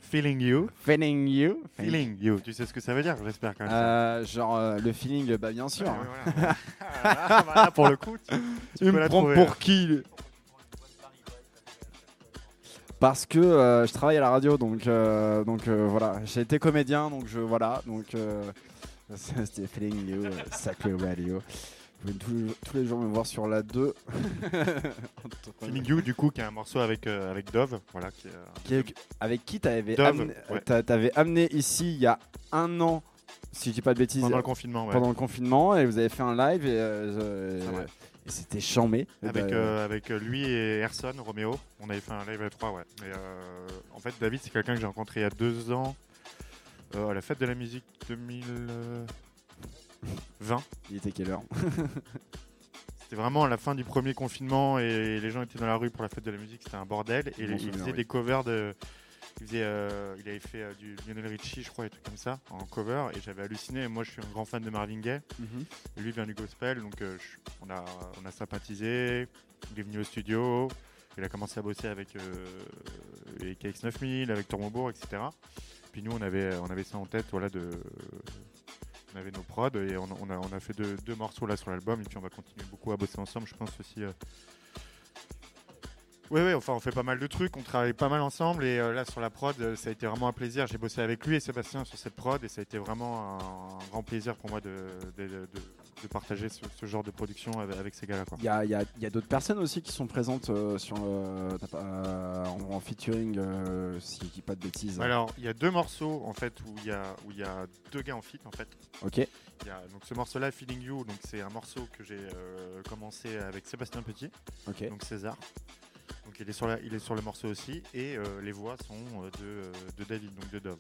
Feeling you. Feeling You. Feeling you. Tu sais ce que ça veut dire, j'espère quand même. Euh, genre euh, le feeling, bah bien sûr. Ouais, hein. voilà. Ah, voilà, pour le coup, tu, tu Tu peux me la trouver, pour qui Parce que euh, je travaille à la radio, donc euh, donc euh, voilà. J'ai été comédien, donc je voilà, donc euh, <laughs> c'était Feeling You, euh, Sacré Radio. Pouvez tous, tous les jours me voir sur la 2. <laughs> Feeling you, du coup, qui est un morceau avec, euh, avec Dove. Voilà, qui est, euh, Qui est- avec qui t'avais Dove, amené, ouais. amené ici il y a un an, si je dis pas de bêtises, pendant le confinement. ouais. pendant le confinement, et vous avez fait un live et, euh, et c'était chambé. Avec, bah, euh, avec lui et Erson, Roméo, on avait fait un live à trois, ouais. Mais euh, en fait, David, c'est quelqu'un que j'ai rencontré il y a deux ans euh, à la fête de la musique 2020. il était quelle heure <laughs> C'était vraiment à la fin du premier confinement et les gens étaient dans la rue pour la fête de la musique, c'était un bordel. Et il faisait oui. des covers de. Il, faisait, euh, il avait fait euh, du Lionel Richie, je crois, et des trucs comme ça, en cover. Et j'avais halluciné. Moi, je suis un grand fan de Marvin Gaye. Et lui vient du gospel, donc euh, je- on, a, on a sympathisé. Il est venu au studio. Il a commencé à bosser avec les KX9000, avec Tourmobourg, etc. Puis nous, on avait, on avait ça en tête, voilà, de. On avait nos prods et on, a, on a fait deux, morceaux là sur l'album et puis on va continuer beaucoup à bosser ensemble, je pense aussi. euh. Oui, oui, enfin on fait pas mal de trucs, on travaille pas mal ensemble et euh, là sur la prod, euh, ça a été vraiment un plaisir. J'ai bossé avec lui et Sébastien sur cette prod et ça a été vraiment un, grand plaisir pour moi de- de partager ce, ce genre de production avec, avec ces gars-là. Il y a, il y a- il y a d'autres personnes aussi qui sont présentes euh, sur le, t'as pas- euh, en, en featuring, euh, si je dis pas de bêtises. Alors, il y a deux morceaux en fait où il y a, où il y a deux gars en feat en fait. Ok, Il y a, donc ce morceau-là, Feeling You, donc c'est un morceau que j'ai euh, commencé avec Sébastien Petit. ok. donc César. Donc il est sur, la- il est sur le morceau aussi. Et euh, les voix sont euh, de, euh, de David, donc de Dove.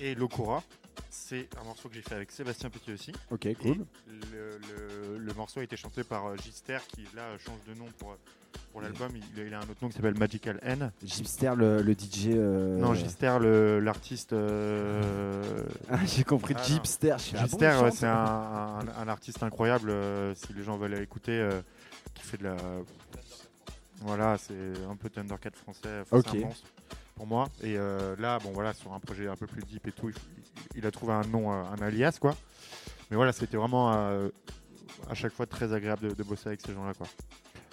Et Lokura, c'est un morceau que j'ai fait avec Sébastien Petit aussi. Ok, cool. le, le- le morceau a été chanté par euh, Gister qui là change de nom pour, pour l'album. Il, il a un autre nom qui s'appelle Magical N. Gipster, le, le DJ. euh, Non, Gister, l'artiste. euh, Ah, <laughs> J'ai compris Ah. Gipster. Ah bon, Gister, c'est un, un- un artiste incroyable. euh, si les gens veulent écouter, euh, qui fait de la. Voilà, c'est un peu Thundercat français. enfin, Ok. Pour moi. Et euh, là, bon, voilà, sur un projet un peu plus deep et tout, il, il a trouvé un nom, euh, un alias, quoi. Mais voilà, c'était vraiment euh, à chaque fois très agréable de, de bosser avec ces gens-là, quoi.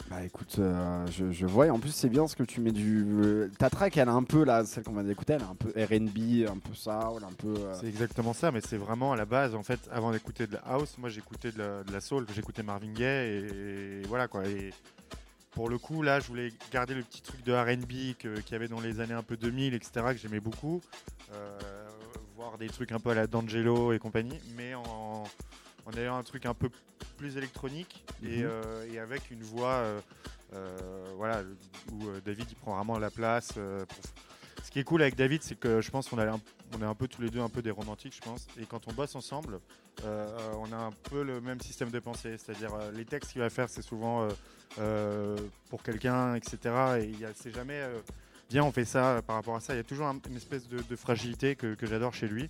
Bah écoute, euh, je, je vois et en plus c'est bien ce que tu mets du. euh, ta track elle a un peu là, celle qu'on vient d'écouter, elle a un peu RB, un peu soul, un peu. euh, C'est exactement ça, mais c'est vraiment à la base. En fait, avant d'écouter de la house, moi j'écoutais de la, de la soul, j'écoutais Marvin Gaye et, et voilà quoi. Et pour le coup, là, je voulais garder le petit truc de RB qu'il y avait dans les années un peu 2000, etc., que j'aimais beaucoup. Euh, voir des trucs un peu à la D'Angelo et compagnie, mais en, en ayant un truc un peu plus électronique et, Mhm. euh, et avec une voix euh, voilà, où David il prend vraiment la place. pour- Ce qui est cool avec David, c'est que je pense qu'on est un peu tous les deux un peu des romantiques, je pense. Et quand on bosse ensemble, euh, on a un peu le même système de pensée. C'est-à-dire euh, les textes qu'il va faire, c'est souvent euh, euh, pour quelqu'un, etc. Et c'est jamais viens, on fait ça par rapport à ça. Il y a toujours un- une espèce de, fragilité que j'adore chez lui.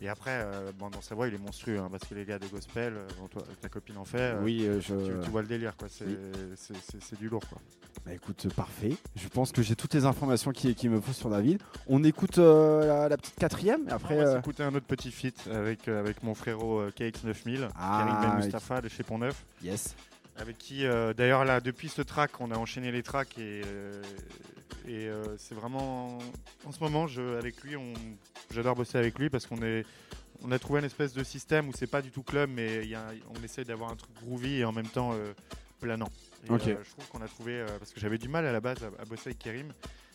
Et après, euh, bon, dans sa voix, il est monstrueux hein, parce que les gars de gospel, euh, toi, ta copine en fait. euh, Oui, je. tu, tu vois le délire, quoi. C'est Oui. du lourd, quoi. Bah écoute, parfait. Je pense que j'ai toutes les informations qui, qui me faut sur David. On écoute la, la petite quatrième et après. on va s'écouter un autre petit feat avec, avec mon frérot euh, KX9000, Ah, Karim Ben. Mustafa de chez Pont Neuf. Yes. Avec qui euh, d'ailleurs là depuis ce track on a enchaîné les tracks et, euh, et euh, c'est vraiment en ce moment je, avec lui on j'adore bosser avec lui parce qu'on est on a trouvé une espèce de système où c'est pas du tout club mais il y a- on essaie d'avoir un truc groovy et en même temps planant. Et, je trouve qu'on a trouvé parce que j'avais du mal à la base à, à bosser avec Kerim.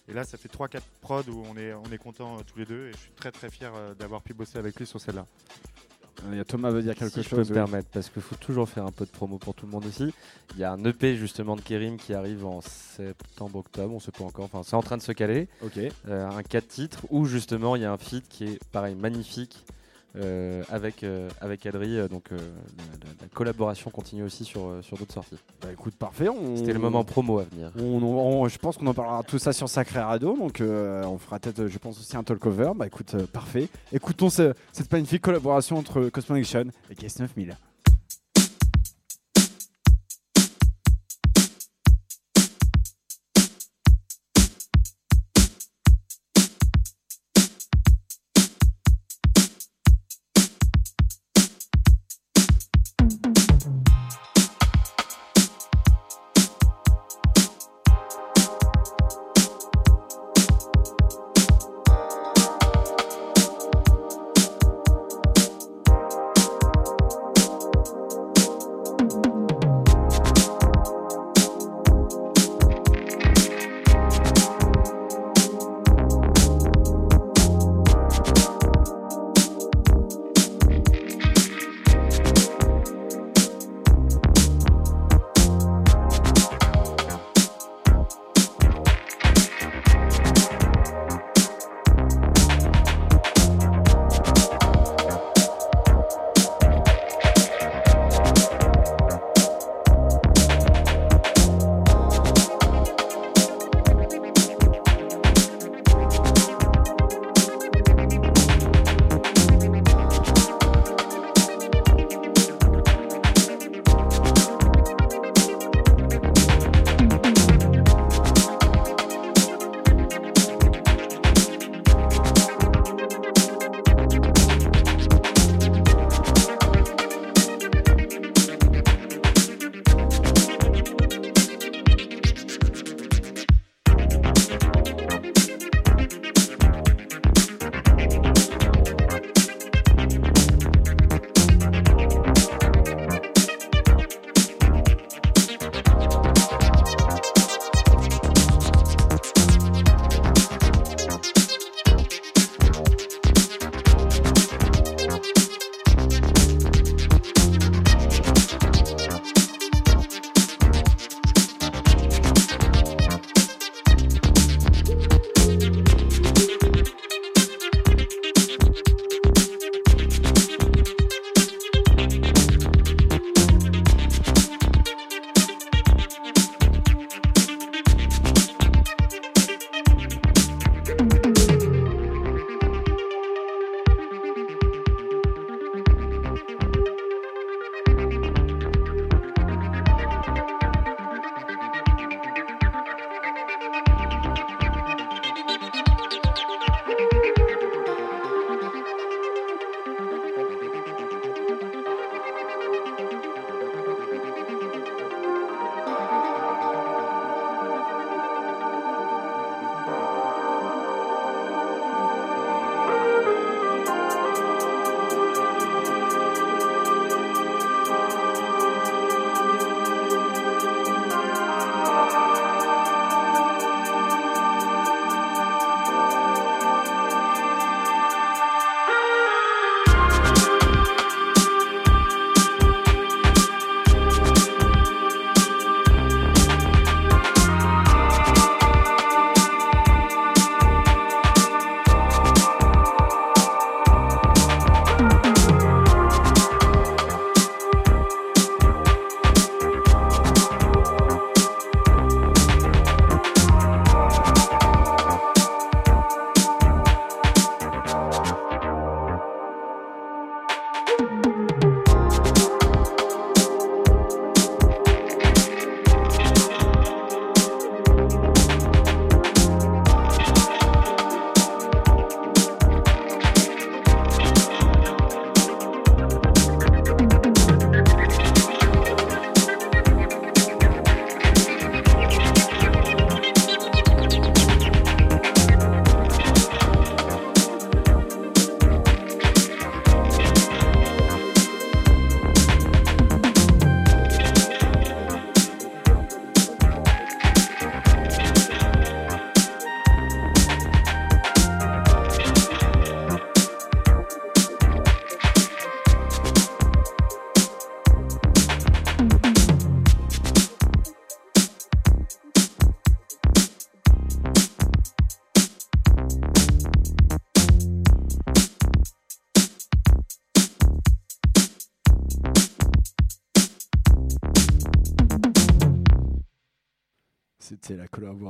Et là ça fait 3-4 prods où on est on est content tous les deux et je suis très très fier euh, d'avoir pu bosser avec lui sur celle-là Thomas veut dire quelque si je chose. peux me permettre, parce qu'il faut toujours faire un peu de promo pour tout le monde aussi. Il y a un EP justement de Kérim qui arrive en septembre, octobre, on sait pas encore, enfin c'est en train de se caler. Ok. Euh, un 4 titres où justement il y a un feat qui est pareil magnifique euh, avec, euh, avec Adri, euh, donc euh, la, la- la collaboration continue aussi sur, sur d'autres sorties. Bah écoute, parfait. On... C'était le moment promo à venir. On, on- je pense qu'on en parlera tout ça sur Sacré Radio, donc euh, on fera peut-être, je pense aussi un talk over. Bah écoute, parfait. Écoutons ce- cette magnifique collaboration entre Cosmonection et Case 9000.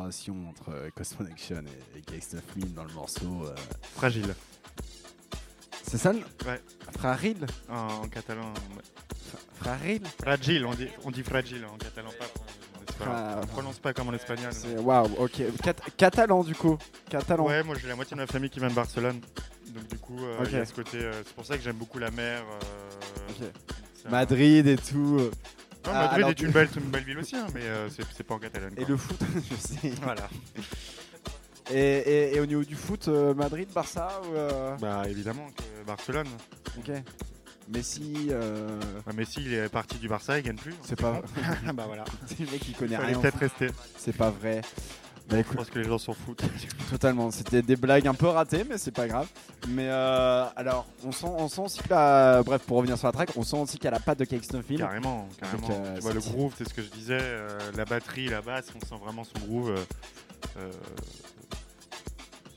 Collaboration entre euh, Cosmonection et, et Gangsta dans le morceau. euh, Fragile. C'est ça le Ouais. Fragile En, en catalan. ouais. Fragile Fragile, on dit, on dit fragile en catalan, pas en espagnol. Fra- On prononce pas comme en espagnol. C'est- Waouh, ok. Cat- catalan du coup. Catalan. Ouais, moi j'ai la moitié de ma famille qui vient de Barcelone. Donc du coup, euh, il y a ce côté. euh, c'est pour ça que j'aime beaucoup la mer. euh, Ok. c'est un- Madrid et tout. Non, Ah, Madrid est une belle, une belle ville aussi, hein, mais euh, c'est pas en Catalogne. Et quoi. le foot, <laughs> je sais. Voilà. Et, et- et au niveau du foot, euh, Madrid, Barça ou, euh, Bah évidemment que Barcelone. Ok. Messi, euh, Bah, Messi il est parti du Barça, il gagne plus. c'est pas. <laughs> Ah bah voilà. c'est <laughs> le mec qui connaît rien. peut-être rester. C'est pas vrai. Bah Je pense que les gens s'en foutent. <laughs> totalement. C'était des blagues un peu ratées, mais c'est pas grave. Mais euh, alors, on sent, on sent aussi que la. Bref, pour revenir sur la track, on sent aussi qu'elle a pas de Kingston Film. Carrément, carrément. Donc, euh, tu vois, le c'est- groove, c'est ce que je disais. euh, la batterie, la basse, on sent vraiment son groove. euh,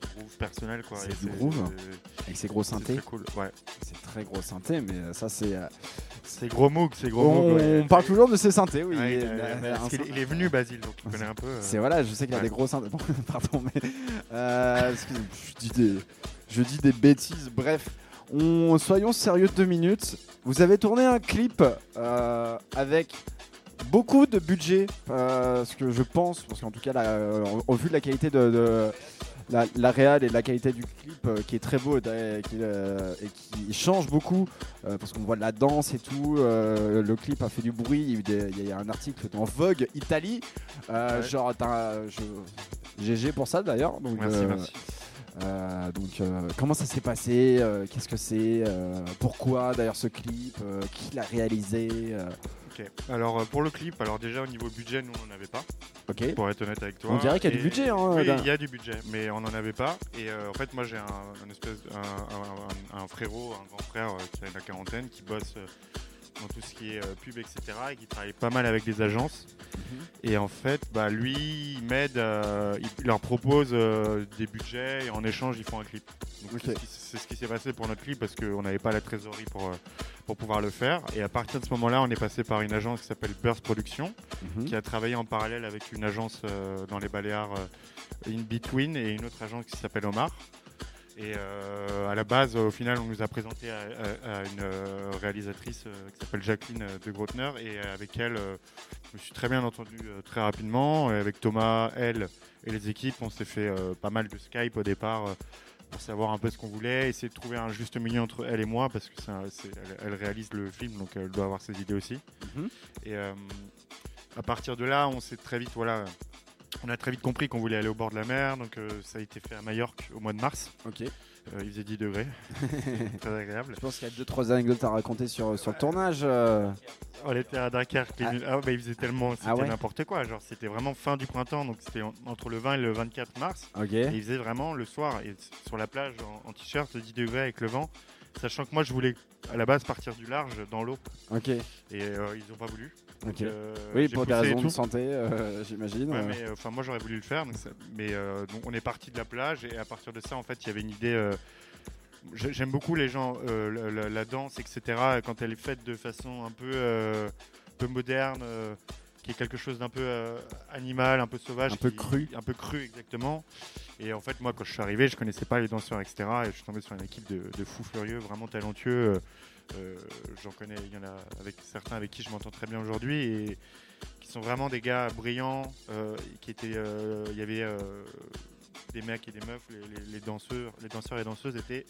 son groove personnel quoi. C'est Et du groove. Avec ses gros C'est synthés. très cool. Ouais. C'est très gros synthé, mais ça c'est. Euh, C'est gros Moog, c'est gros On, Moog. ouais. on parle toujours de ses synthés, oui. Ouais, il, est- il est venu Basile, donc il connaît un peu. euh, C'est voilà, je sais qu'il y a Ouais. des gros synthés. Bon, <laughs> pardon, mais euh, excusez-moi, je dis des, je dis des bêtises. Bref, on, soyons sérieux deux minutes. Vous avez tourné un clip euh, avec beaucoup de budget, euh, ce que je pense, parce qu'en tout cas, là, euh, au, au vu de la qualité de, de- la, la réal et la qualité du clip euh, qui est très beau et, qui, euh, et qui change beaucoup euh, parce qu'on voit de la danse et tout. le clip a fait du bruit. Il y a, y un article dans Vogue Italie. Ouais. Genre, t'as- je- GG pour ça d'ailleurs. Donc, Merci, merci. euh, donc, euh, comment ça s'est passé euh, Qu'est-ce que c'est Pourquoi d'ailleurs ce clip Qui l'a réalisé Ok. Alors euh, pour le clip, alors déjà au niveau budget, nous on n'en avait pas. Ok. Pour être honnête avec toi. On dirait qu'il y a du Et- budget, hein, Oui, il y a du budget, mais on n'en avait pas. Et euh, en fait, moi j'ai un, un espèce, un, un- frérot, un grand frère euh, qui a la quarantaine, qui bosse dans tout ce qui est euh, pub, etc. et qui travaille pas mal avec des agences. Et en fait, bah, lui, il m'aide, euh, il, leur propose euh, des budgets et en échange, ils font un clip. C'est ce qui- C'est ce qui s'est passé pour notre clip parce qu'on n'avait pas la trésorerie pour, pour pouvoir le faire. Et à partir de ce moment-là, on est passé par une agence qui s'appelle Burst Productions Mhm. qui a travaillé en parallèle avec une agence euh, dans les Baléares In Between et une autre agence qui s'appelle Omar. Et euh, à la base, au final, on nous a présenté à, à- à une euh, réalisatrice euh, qui s'appelle Jacqueline de Grotner et avec elle, je me suis très bien entendu très rapidement. Et avec Thomas, elle et les équipes, on s'est fait pas mal de Skype au départ pour savoir un peu ce qu'on voulait, essayer de trouver un juste milieu entre elle et moi parce que c'est- elle, elle réalise le film, donc elle doit avoir ses idées aussi. Mhm. Et euh, à partir de là, on s'est très vite, voilà, on a très vite compris qu'on voulait aller au bord de la mer. Donc euh, ça a été fait à Majorque au mois de mars. Ok. Euh, il faisait 10 degrés, <laughs> très agréable. Je pense qu'il y a deux trois anecdotes à raconter sur, sur le tournage. euh. On était à Dunkerque. les Ah. Ah, bah, il faisait tellement, c'était Ah ouais n'importe quoi. Genre c'était vraiment fin du printemps, donc c'était en- entre le 20 et le 24 mars. Ok. Et il faisait vraiment le soir et sur la plage en, en t-shirt 10 degrés avec le vent. Sachant que moi je voulais à la base partir du large dans l'eau Ok. et euh, ils n'ont pas voulu. Euh, oui, pour des raisons de santé, euh, j'imagine. Ouais, euh. mais euh, enfin moi j'aurais voulu le faire, mais euh, donc, on est parti de la plage et à partir de ça en fait il y avait une idée. euh, j'ai- J'aime beaucoup les gens, euh, la, la- la danse, etc. Quand elle est faite de façon un peu, euh, peu moderne, euh, qui est quelque chose d'un peu euh, animal, un peu sauvage, Un peu qui- cru. un peu cru exactement. Et en fait moi quand je suis arrivé, je connaissais pas les danseurs, etc. Et je suis tombé sur une équipe de, de fous furieux, vraiment talentueux. Euh, J'en connais, il y en a avec certains avec qui je m'entends très bien aujourd'hui et qui sont vraiment des gars brillants, euh, qui étaient, euh, il y avait des mecs et des meufs, les danseurs, les danseurs et danseuses étaient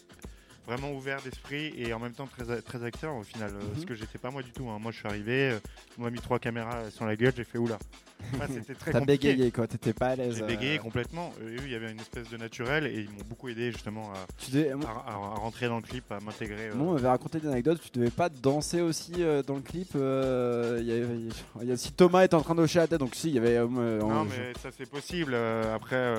vraiment ouverts d'esprit et en même temps très, très acteurs au final, euh, Mhm. ce que j'étais pas moi du tout. hein. Moi je suis arrivé, euh, on m'a mis trois caméras sur la gueule, j'ai fait oula. <laughs> Enfin, C'était très T'as bégayé quoi, t'étais pas à l'aise. J'ai bégayé complètement. Euh, eux, il y avait une espèce de naturel et ils m'ont beaucoup aidé justement à, devais- à- à- à rentrer dans le clip, à m'intégrer. euh, Moi, on m'avait raconté des anecdotes. Tu devais pas danser aussi euh, dans le clip. il y avait- il y a- si Thomas était en train de hocher la tête, donc si, il y avait. Non, mais ça c'est possible. Après,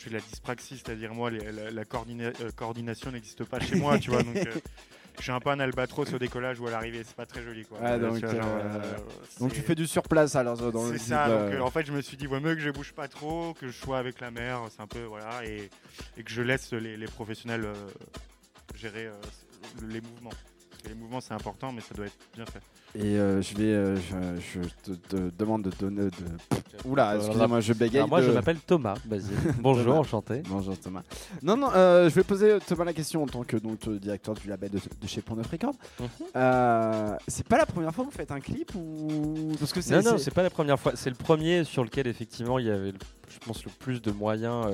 je suis de la dyspraxie, c'est-à-dire moi, les- la, la coordina- euh, coordination n'existe pas chez moi, tu vois. Donc, euh, <laughs> je suis un peu un albatros au décollage ou à l'arrivée. C'est pas très joli, quoi. Euh, donc, tu vois, genre, euh, Donc c'est- tu fais du surplace alors dans le C'est ça. Donc, en fait, je me suis dit, vaut mieux que je bouge pas trop, que je sois avec la mer. C'est un peu voilà, et, et que je laisse les, les professionnels euh, gérer euh, les mouvements. Parce que les mouvements c'est important, mais ça doit être bien fait. Et euh, je vais, euh, je, je te, te demande de donner. De... Oula, excusez-moi, je bégaye. Alors moi, de- je m'appelle Thomas. Vas-y. <laughs> Bonjour, Thomas. enchanté. Bonjour Thomas. Non, non, euh, je vais poser Thomas la question en tant que donc, euh, directeur du label de, de chez Pont Neuf Records. Euh, c'est pas la première fois que vous faites un clip ou parce que c'est Non, non, c'est- pas la première fois. C'est le premier sur lequel effectivement il y avait, je pense, le plus de moyens.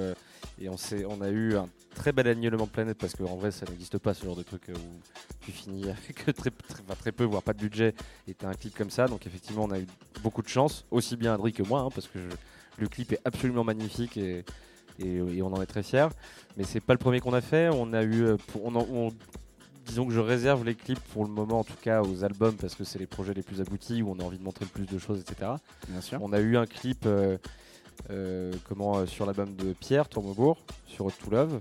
Et on, on a eu un très bel alignement de planète parce qu'en vrai, ça n'existe pas ce genre de truc euh, où tu finis avec <laughs> très, très, enfin, très peu, voire pas de budget, et t'as un clip comme ça. Donc effectivement, on a eu beaucoup de chance, aussi bien Adri que moi, hein, parce que je- le clip est absolument magnifique et, et, et on en est très fiers. Mais c'est pas le premier qu'on a fait. On a eu, euh, pour- on en- on- disons que je réserve les clips pour le moment, en tout cas aux albums, parce que c'est les projets les plus aboutis où on a envie de montrer le plus de choses, etc. bien sûr. On a eu un clip euh, comment, euh, sur l'album de Pierre Tourmebourg, sur To Love.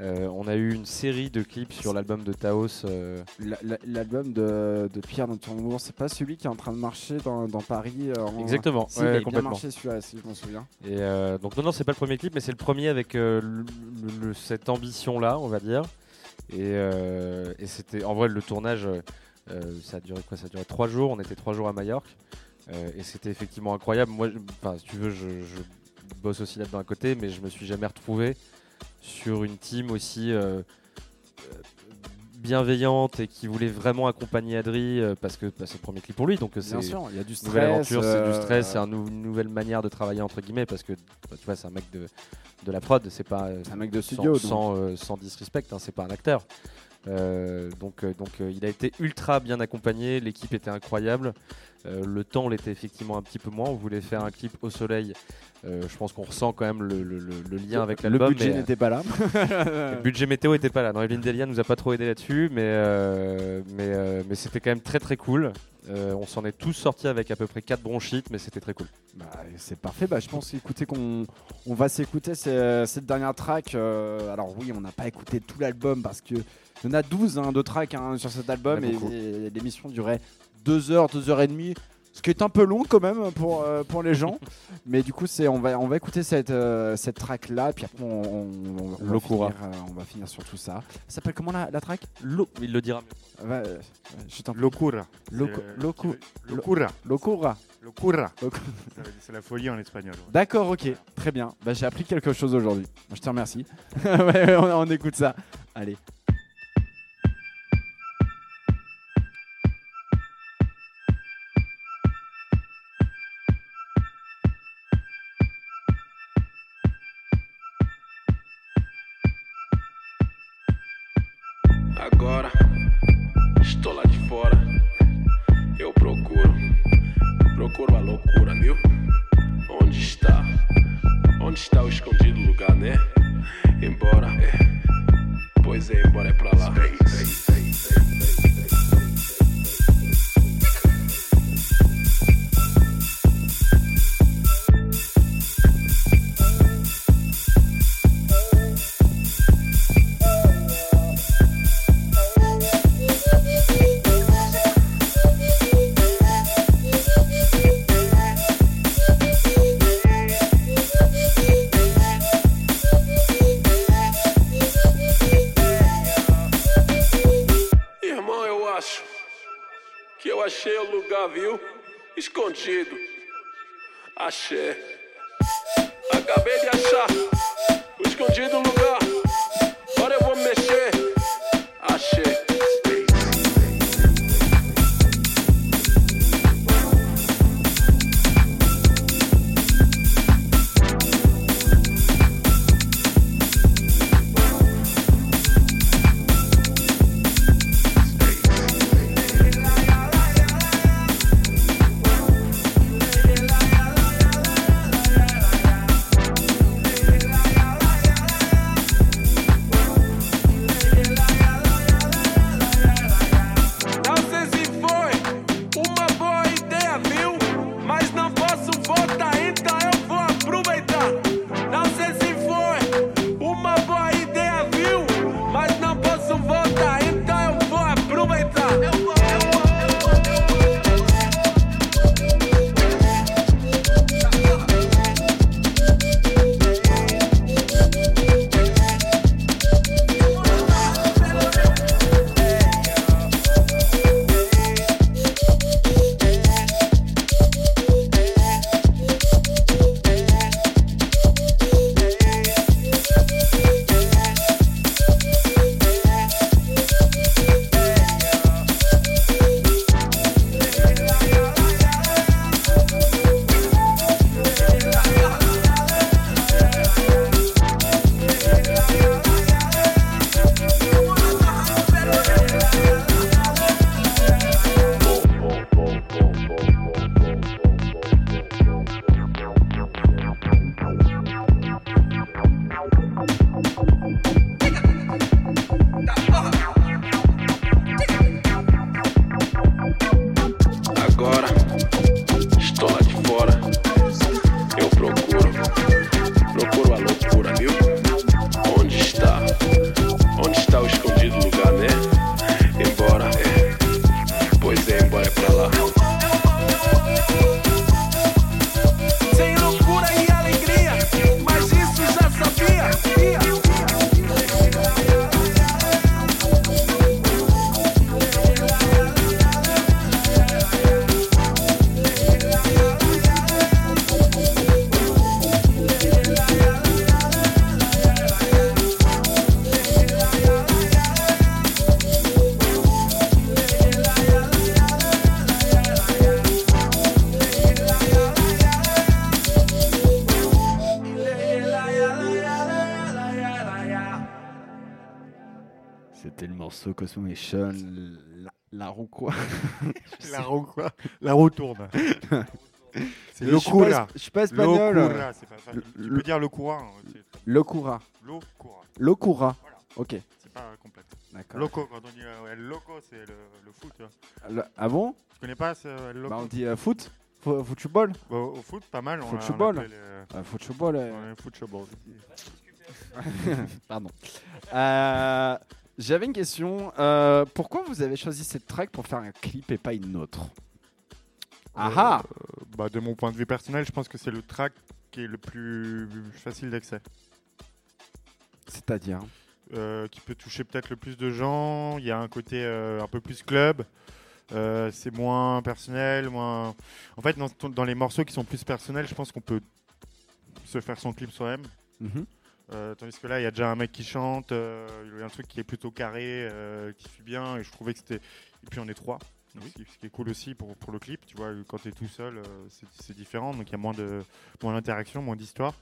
Euh, on a eu une série de clips sur l'album de Taos. euh, La- la- L'album de, de Pierre amour, c'est pas celui qui est en train de marcher dans, dans Paris. euh, en- Exactement, Si, ouais, il a bien complètement. marché celui-là, si je m'en souviens. Et euh, donc non, non, c'est pas le premier clip, mais c'est le premier avec euh, le- le- le- cette ambition-là, on va dire. Et, euh, et c'était, en vrai, le tournage, euh, euh, ça a duré quoi? Ça a duré trois jours. On était trois jours à Majorque, Euh, et c'était effectivement incroyable. Moi, je- si tu veux, je, je bosse aussi là-dedans à côté, mais je me suis jamais retrouvé sur une team aussi euh, euh, bienveillante et qui voulait vraiment accompagner Adri euh, parce que bah, c'est le premier clip pour lui, donc euh, c'est Bien sûr, il y a du stress. nouvelle aventure, c'est du euh, stress, c'est un nou- une nouvelle manière de travailler entre guillemets parce que bah, tu vois c'est un mec de, de la prod, c'est pas euh, un mec de sans, studio. donc. sans, euh, sans disrespect, hein, c'est pas un acteur. Euh, donc donc euh, il a été ultra bien accompagné, l'équipe était incroyable. Euh, le temps l'était effectivement un petit peu moins. On voulait faire un clip au soleil. Je pense qu'on ressent quand même le, le- le- le lien avec Le l'album. budget mais, euh, n'était pas là. <laughs> le budget météo était pas là. Non, Evelyne Delia nous a pas trop aidé là-dessus, mais, mais, mais c'était quand même très très cool. Euh, on s'en est tous sortis avec à peu près 4 bronchites, mais c'était très cool. Bah, c'est parfait. Bah, je pense écoutez qu'on on va s'écouter ces- cette dernière track. euh, alors oui, on n'a pas écouté tout l'album parce que il y en a 12 hein, de tracks hein, sur cet album et l'émission durait 2 heures, 2 heures et demie. Ce qui est un peu long quand même pour, euh, pour les gens. <laughs> Mais du coup, c'est on va, on va écouter cette, euh, cette track là. Puis après, on, on- on- on va, finir, euh, on va finir sur tout ça. Ça s'appelle comment la, la track? L'eau, il le dira mieux. Va, Je t'en prie. Locura. Loco- C'est, loco- Locura. Locura. Locura. C'est la folie en espagnol. ouais. D'accord, ok, très bien. Bah, j'ai appris quelque chose aujourd'hui. Je te remercie. <laughs> On écoute ça. Allez. Achei o lugar, viu? Escondido. Achei. Acabei de achar o escondido lugar. Agora eu vou me mexer. <laughs> La roue tourne. <laughs> c'est Je suis pas- Locura. Je suis pas espagnol. Locura, c'est pas fa- Le- Tu le- peux dire Locura. hein, Locura. Locura. Locura. Voilà. Ok, C'est pas complexe. d'accord. Loco, quand on dit euh, loco, c'est le, le foot. Le- Ah bon? Tu connais pas ce euh, loco? Bah, On dit euh, foot Fo- Football Bah, Au foot, pas mal. on- on Football. le- euh, Football. euh, football. <laughs> Pardon. Euh, J'avais une question. Euh, pourquoi vous avez choisi cette track pour faire un clip et pas une autre? Ah ah Euh, bah, De mon point de vue personnel, je pense que c'est le track qui est le plus facile d'accès. C'est-à-dire? Euh, qui peut toucher peut-être le plus de gens. Il y a un côté euh, un peu plus club. Euh, c'est moins personnel, moins. En fait, dans, dans les morceaux qui sont plus personnels, je pense qu'on peut se faire son clip soi-même. Mhm. Euh, tandis que là, il y a déjà un mec qui chante, euh, il y a un truc qui est plutôt carré, euh, qui suit bien, et je trouvais que c'était. Et puis on est trois. Donc, ce, qui, ce qui est cool aussi pour, pour le clip, tu vois, quand tu es tout seul, euh, c'est- différent, donc il y a moins d'interaction, moins d'histoire.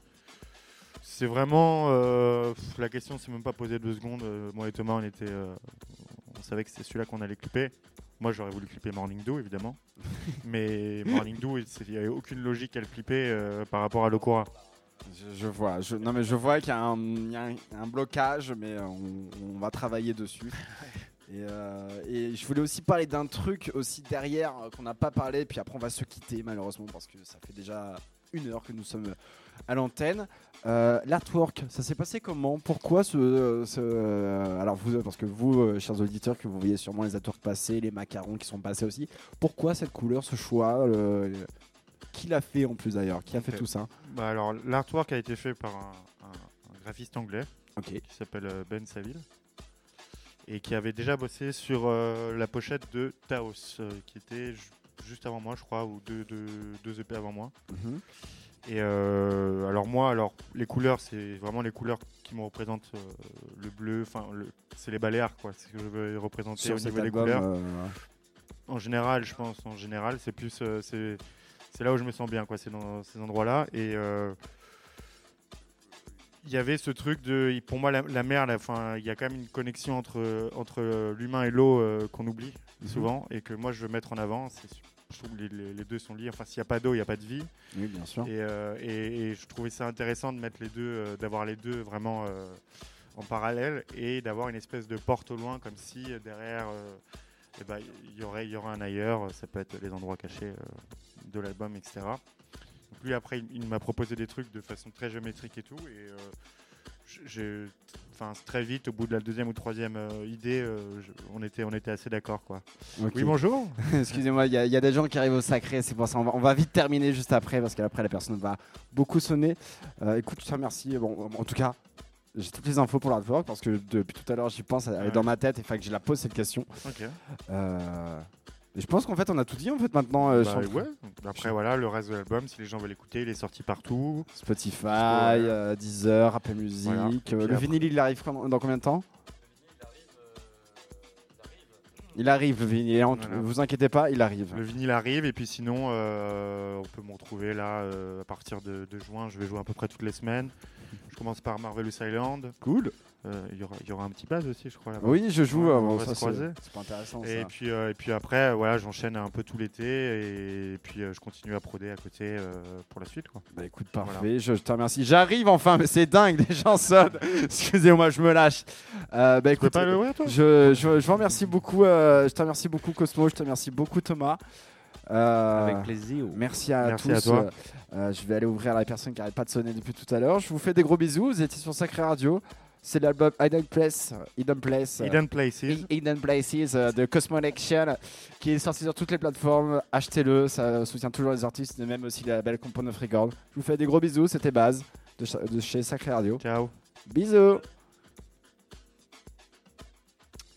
C'est vraiment euh, la question, s'est même pas posée deux secondes. Euh, moi et Thomas, on était, euh, on savait que c'était celui-là qu'on allait clipper. Moi, j'aurais voulu clipper Morning Dew, évidemment, <laughs> mais Morning Dew, il n'y avait aucune logique à le clipper euh, par rapport à Locora. je, je vois. Je, non mais je vois qu'il y a un, il y a un- un blocage, mais euh, on, on va travailler dessus. <laughs> Et, euh, et je voulais aussi parler d'un truc aussi derrière euh, qu'on n'a pas parlé, puis après on va se quitter malheureusement parce que ça fait déjà une heure que nous sommes à l'antenne. Euh, L'artwork, ça s'est passé comment? Pourquoi ce, ce- euh, alors vous, parce que vous, euh, chers auditeurs, que vous voyez sûrement les artworks passer, les macarons qui sont passés aussi. Pourquoi cette couleur, ce choix le- le- Qui l'a fait en plus d'ailleurs? Qui a fait tout ça? Bah alors, l'artwork a été fait par un, un- un graphiste anglais qui s'appelle euh, Ben Saville et qui avait déjà bossé sur euh, la pochette de Taos, euh, qui était ju- juste avant moi, je crois, ou deux, deux, deux EP avant moi. Mhm. Et euh, alors moi, alors les couleurs, c'est vraiment les couleurs qui me représentent le bleu. Enfin, le- c'est les Baléares, quoi. C'est ce que je veux représenter Sur au niveau des couleurs. En général, je pense, en général, c'est plus, c'est, c'est là où je me sens bien, quoi. C'est dans ces endroits-là. Et il y avait ce truc de, pour moi, la, la mer, la- enfin, il y a quand même une connexion entre entre l'humain et l'eau euh, qu'on oublie Mhm. souvent et que moi je veux mettre en avant. Je trouve que les, les- les deux sont liés. Enfin, s'il n'y a pas d'eau, il n'y a pas de vie. oui, bien sûr. Et, euh, et- et je trouvais ça intéressant de mettre les deux, euh, d'avoir les deux vraiment en parallèle et d'avoir une espèce de porte au loin, comme si derrière, eh ben, il y aurait, y aurait un ailleurs. Ça peut être les endroits cachés de l'album, etc. Lui après, il, il m'a proposé des trucs de façon très géométrique et tout, et euh, j'ai, enfin très vite, au bout de la deuxième ou troisième euh, idée, euh, je- on était, on était assez d'accord quoi. Oui bonjour. <laughs> Excusez-moi, il y, a- il y a des gens qui arrivent au sacré, c'est pour ça. On va, on va vite terminer juste après parce qu'après la personne va beaucoup sonner. Euh, écoute, je te remercie. Bon, en tout cas, j'ai toutes les infos pour l'artwork parce que depuis tout à l'heure j'y pense, elle est Ouais. dans ma tête et fait que je la pose cette question. Ok. Euh, et je pense qu'en fait on a tout dit en fait maintenant. euh, Bah, ouais. Après voilà, le reste de l'album, si les gens veulent écouter, il est sorti partout. Spotify, euh, Deezer, Apple Music. Voilà. Euh, le après- vinyle il arrive dans combien de temps Il arrive le vinyle, en- Voilà. vous inquiétez pas, il arrive. Le vinyle arrive et puis sinon, euh, on peut me retrouver là euh, à partir de, de juin. Je vais jouer à peu près toutes les semaines. Je commence par Marvelous Island. Cool. Euh, Il y, aura, il y aura un petit base aussi, je crois. là-bas. Oui, je joue. Ouais, on bon, va ça, se c'est croiser. c'est pas intéressant. Et ça. puis, euh, et puis après, voilà, j'enchaîne un peu tout l'été et, puis euh, je continue à proder à côté euh, pour la suite. Quoi. Bah écoute, parfait, je, je te remercie. J'arrive enfin, mais c'est dingue, les gens sonnent. <laughs> Excusez-moi, je me lâche. Euh, bah Tu peux écoute, pas le ouais, toi? je, je, je vous remercie beaucoup. euh, je te remercie beaucoup, Cosmo. Je te remercie beaucoup, Thomas. Euh, Avec plaisir. Merci à Merci tous. à toi. Euh, je vais aller ouvrir la personne qui n'arrête pas de sonner depuis tout à l'heure. Je vous fais des gros bisous. Vous étiez sur Sacré Radio. C'est l'album Hidden Place, Hidden Place, Hidden Places. Hidden Places euh, de Cosmo Action qui est sorti sur toutes les plateformes. Achetez-le, ça soutient toujours les artistes et même aussi la belle Compound of Record. Je vous fais des gros bisous. C'était Baz de, de chez Sacré Radio. Ciao. Bisous.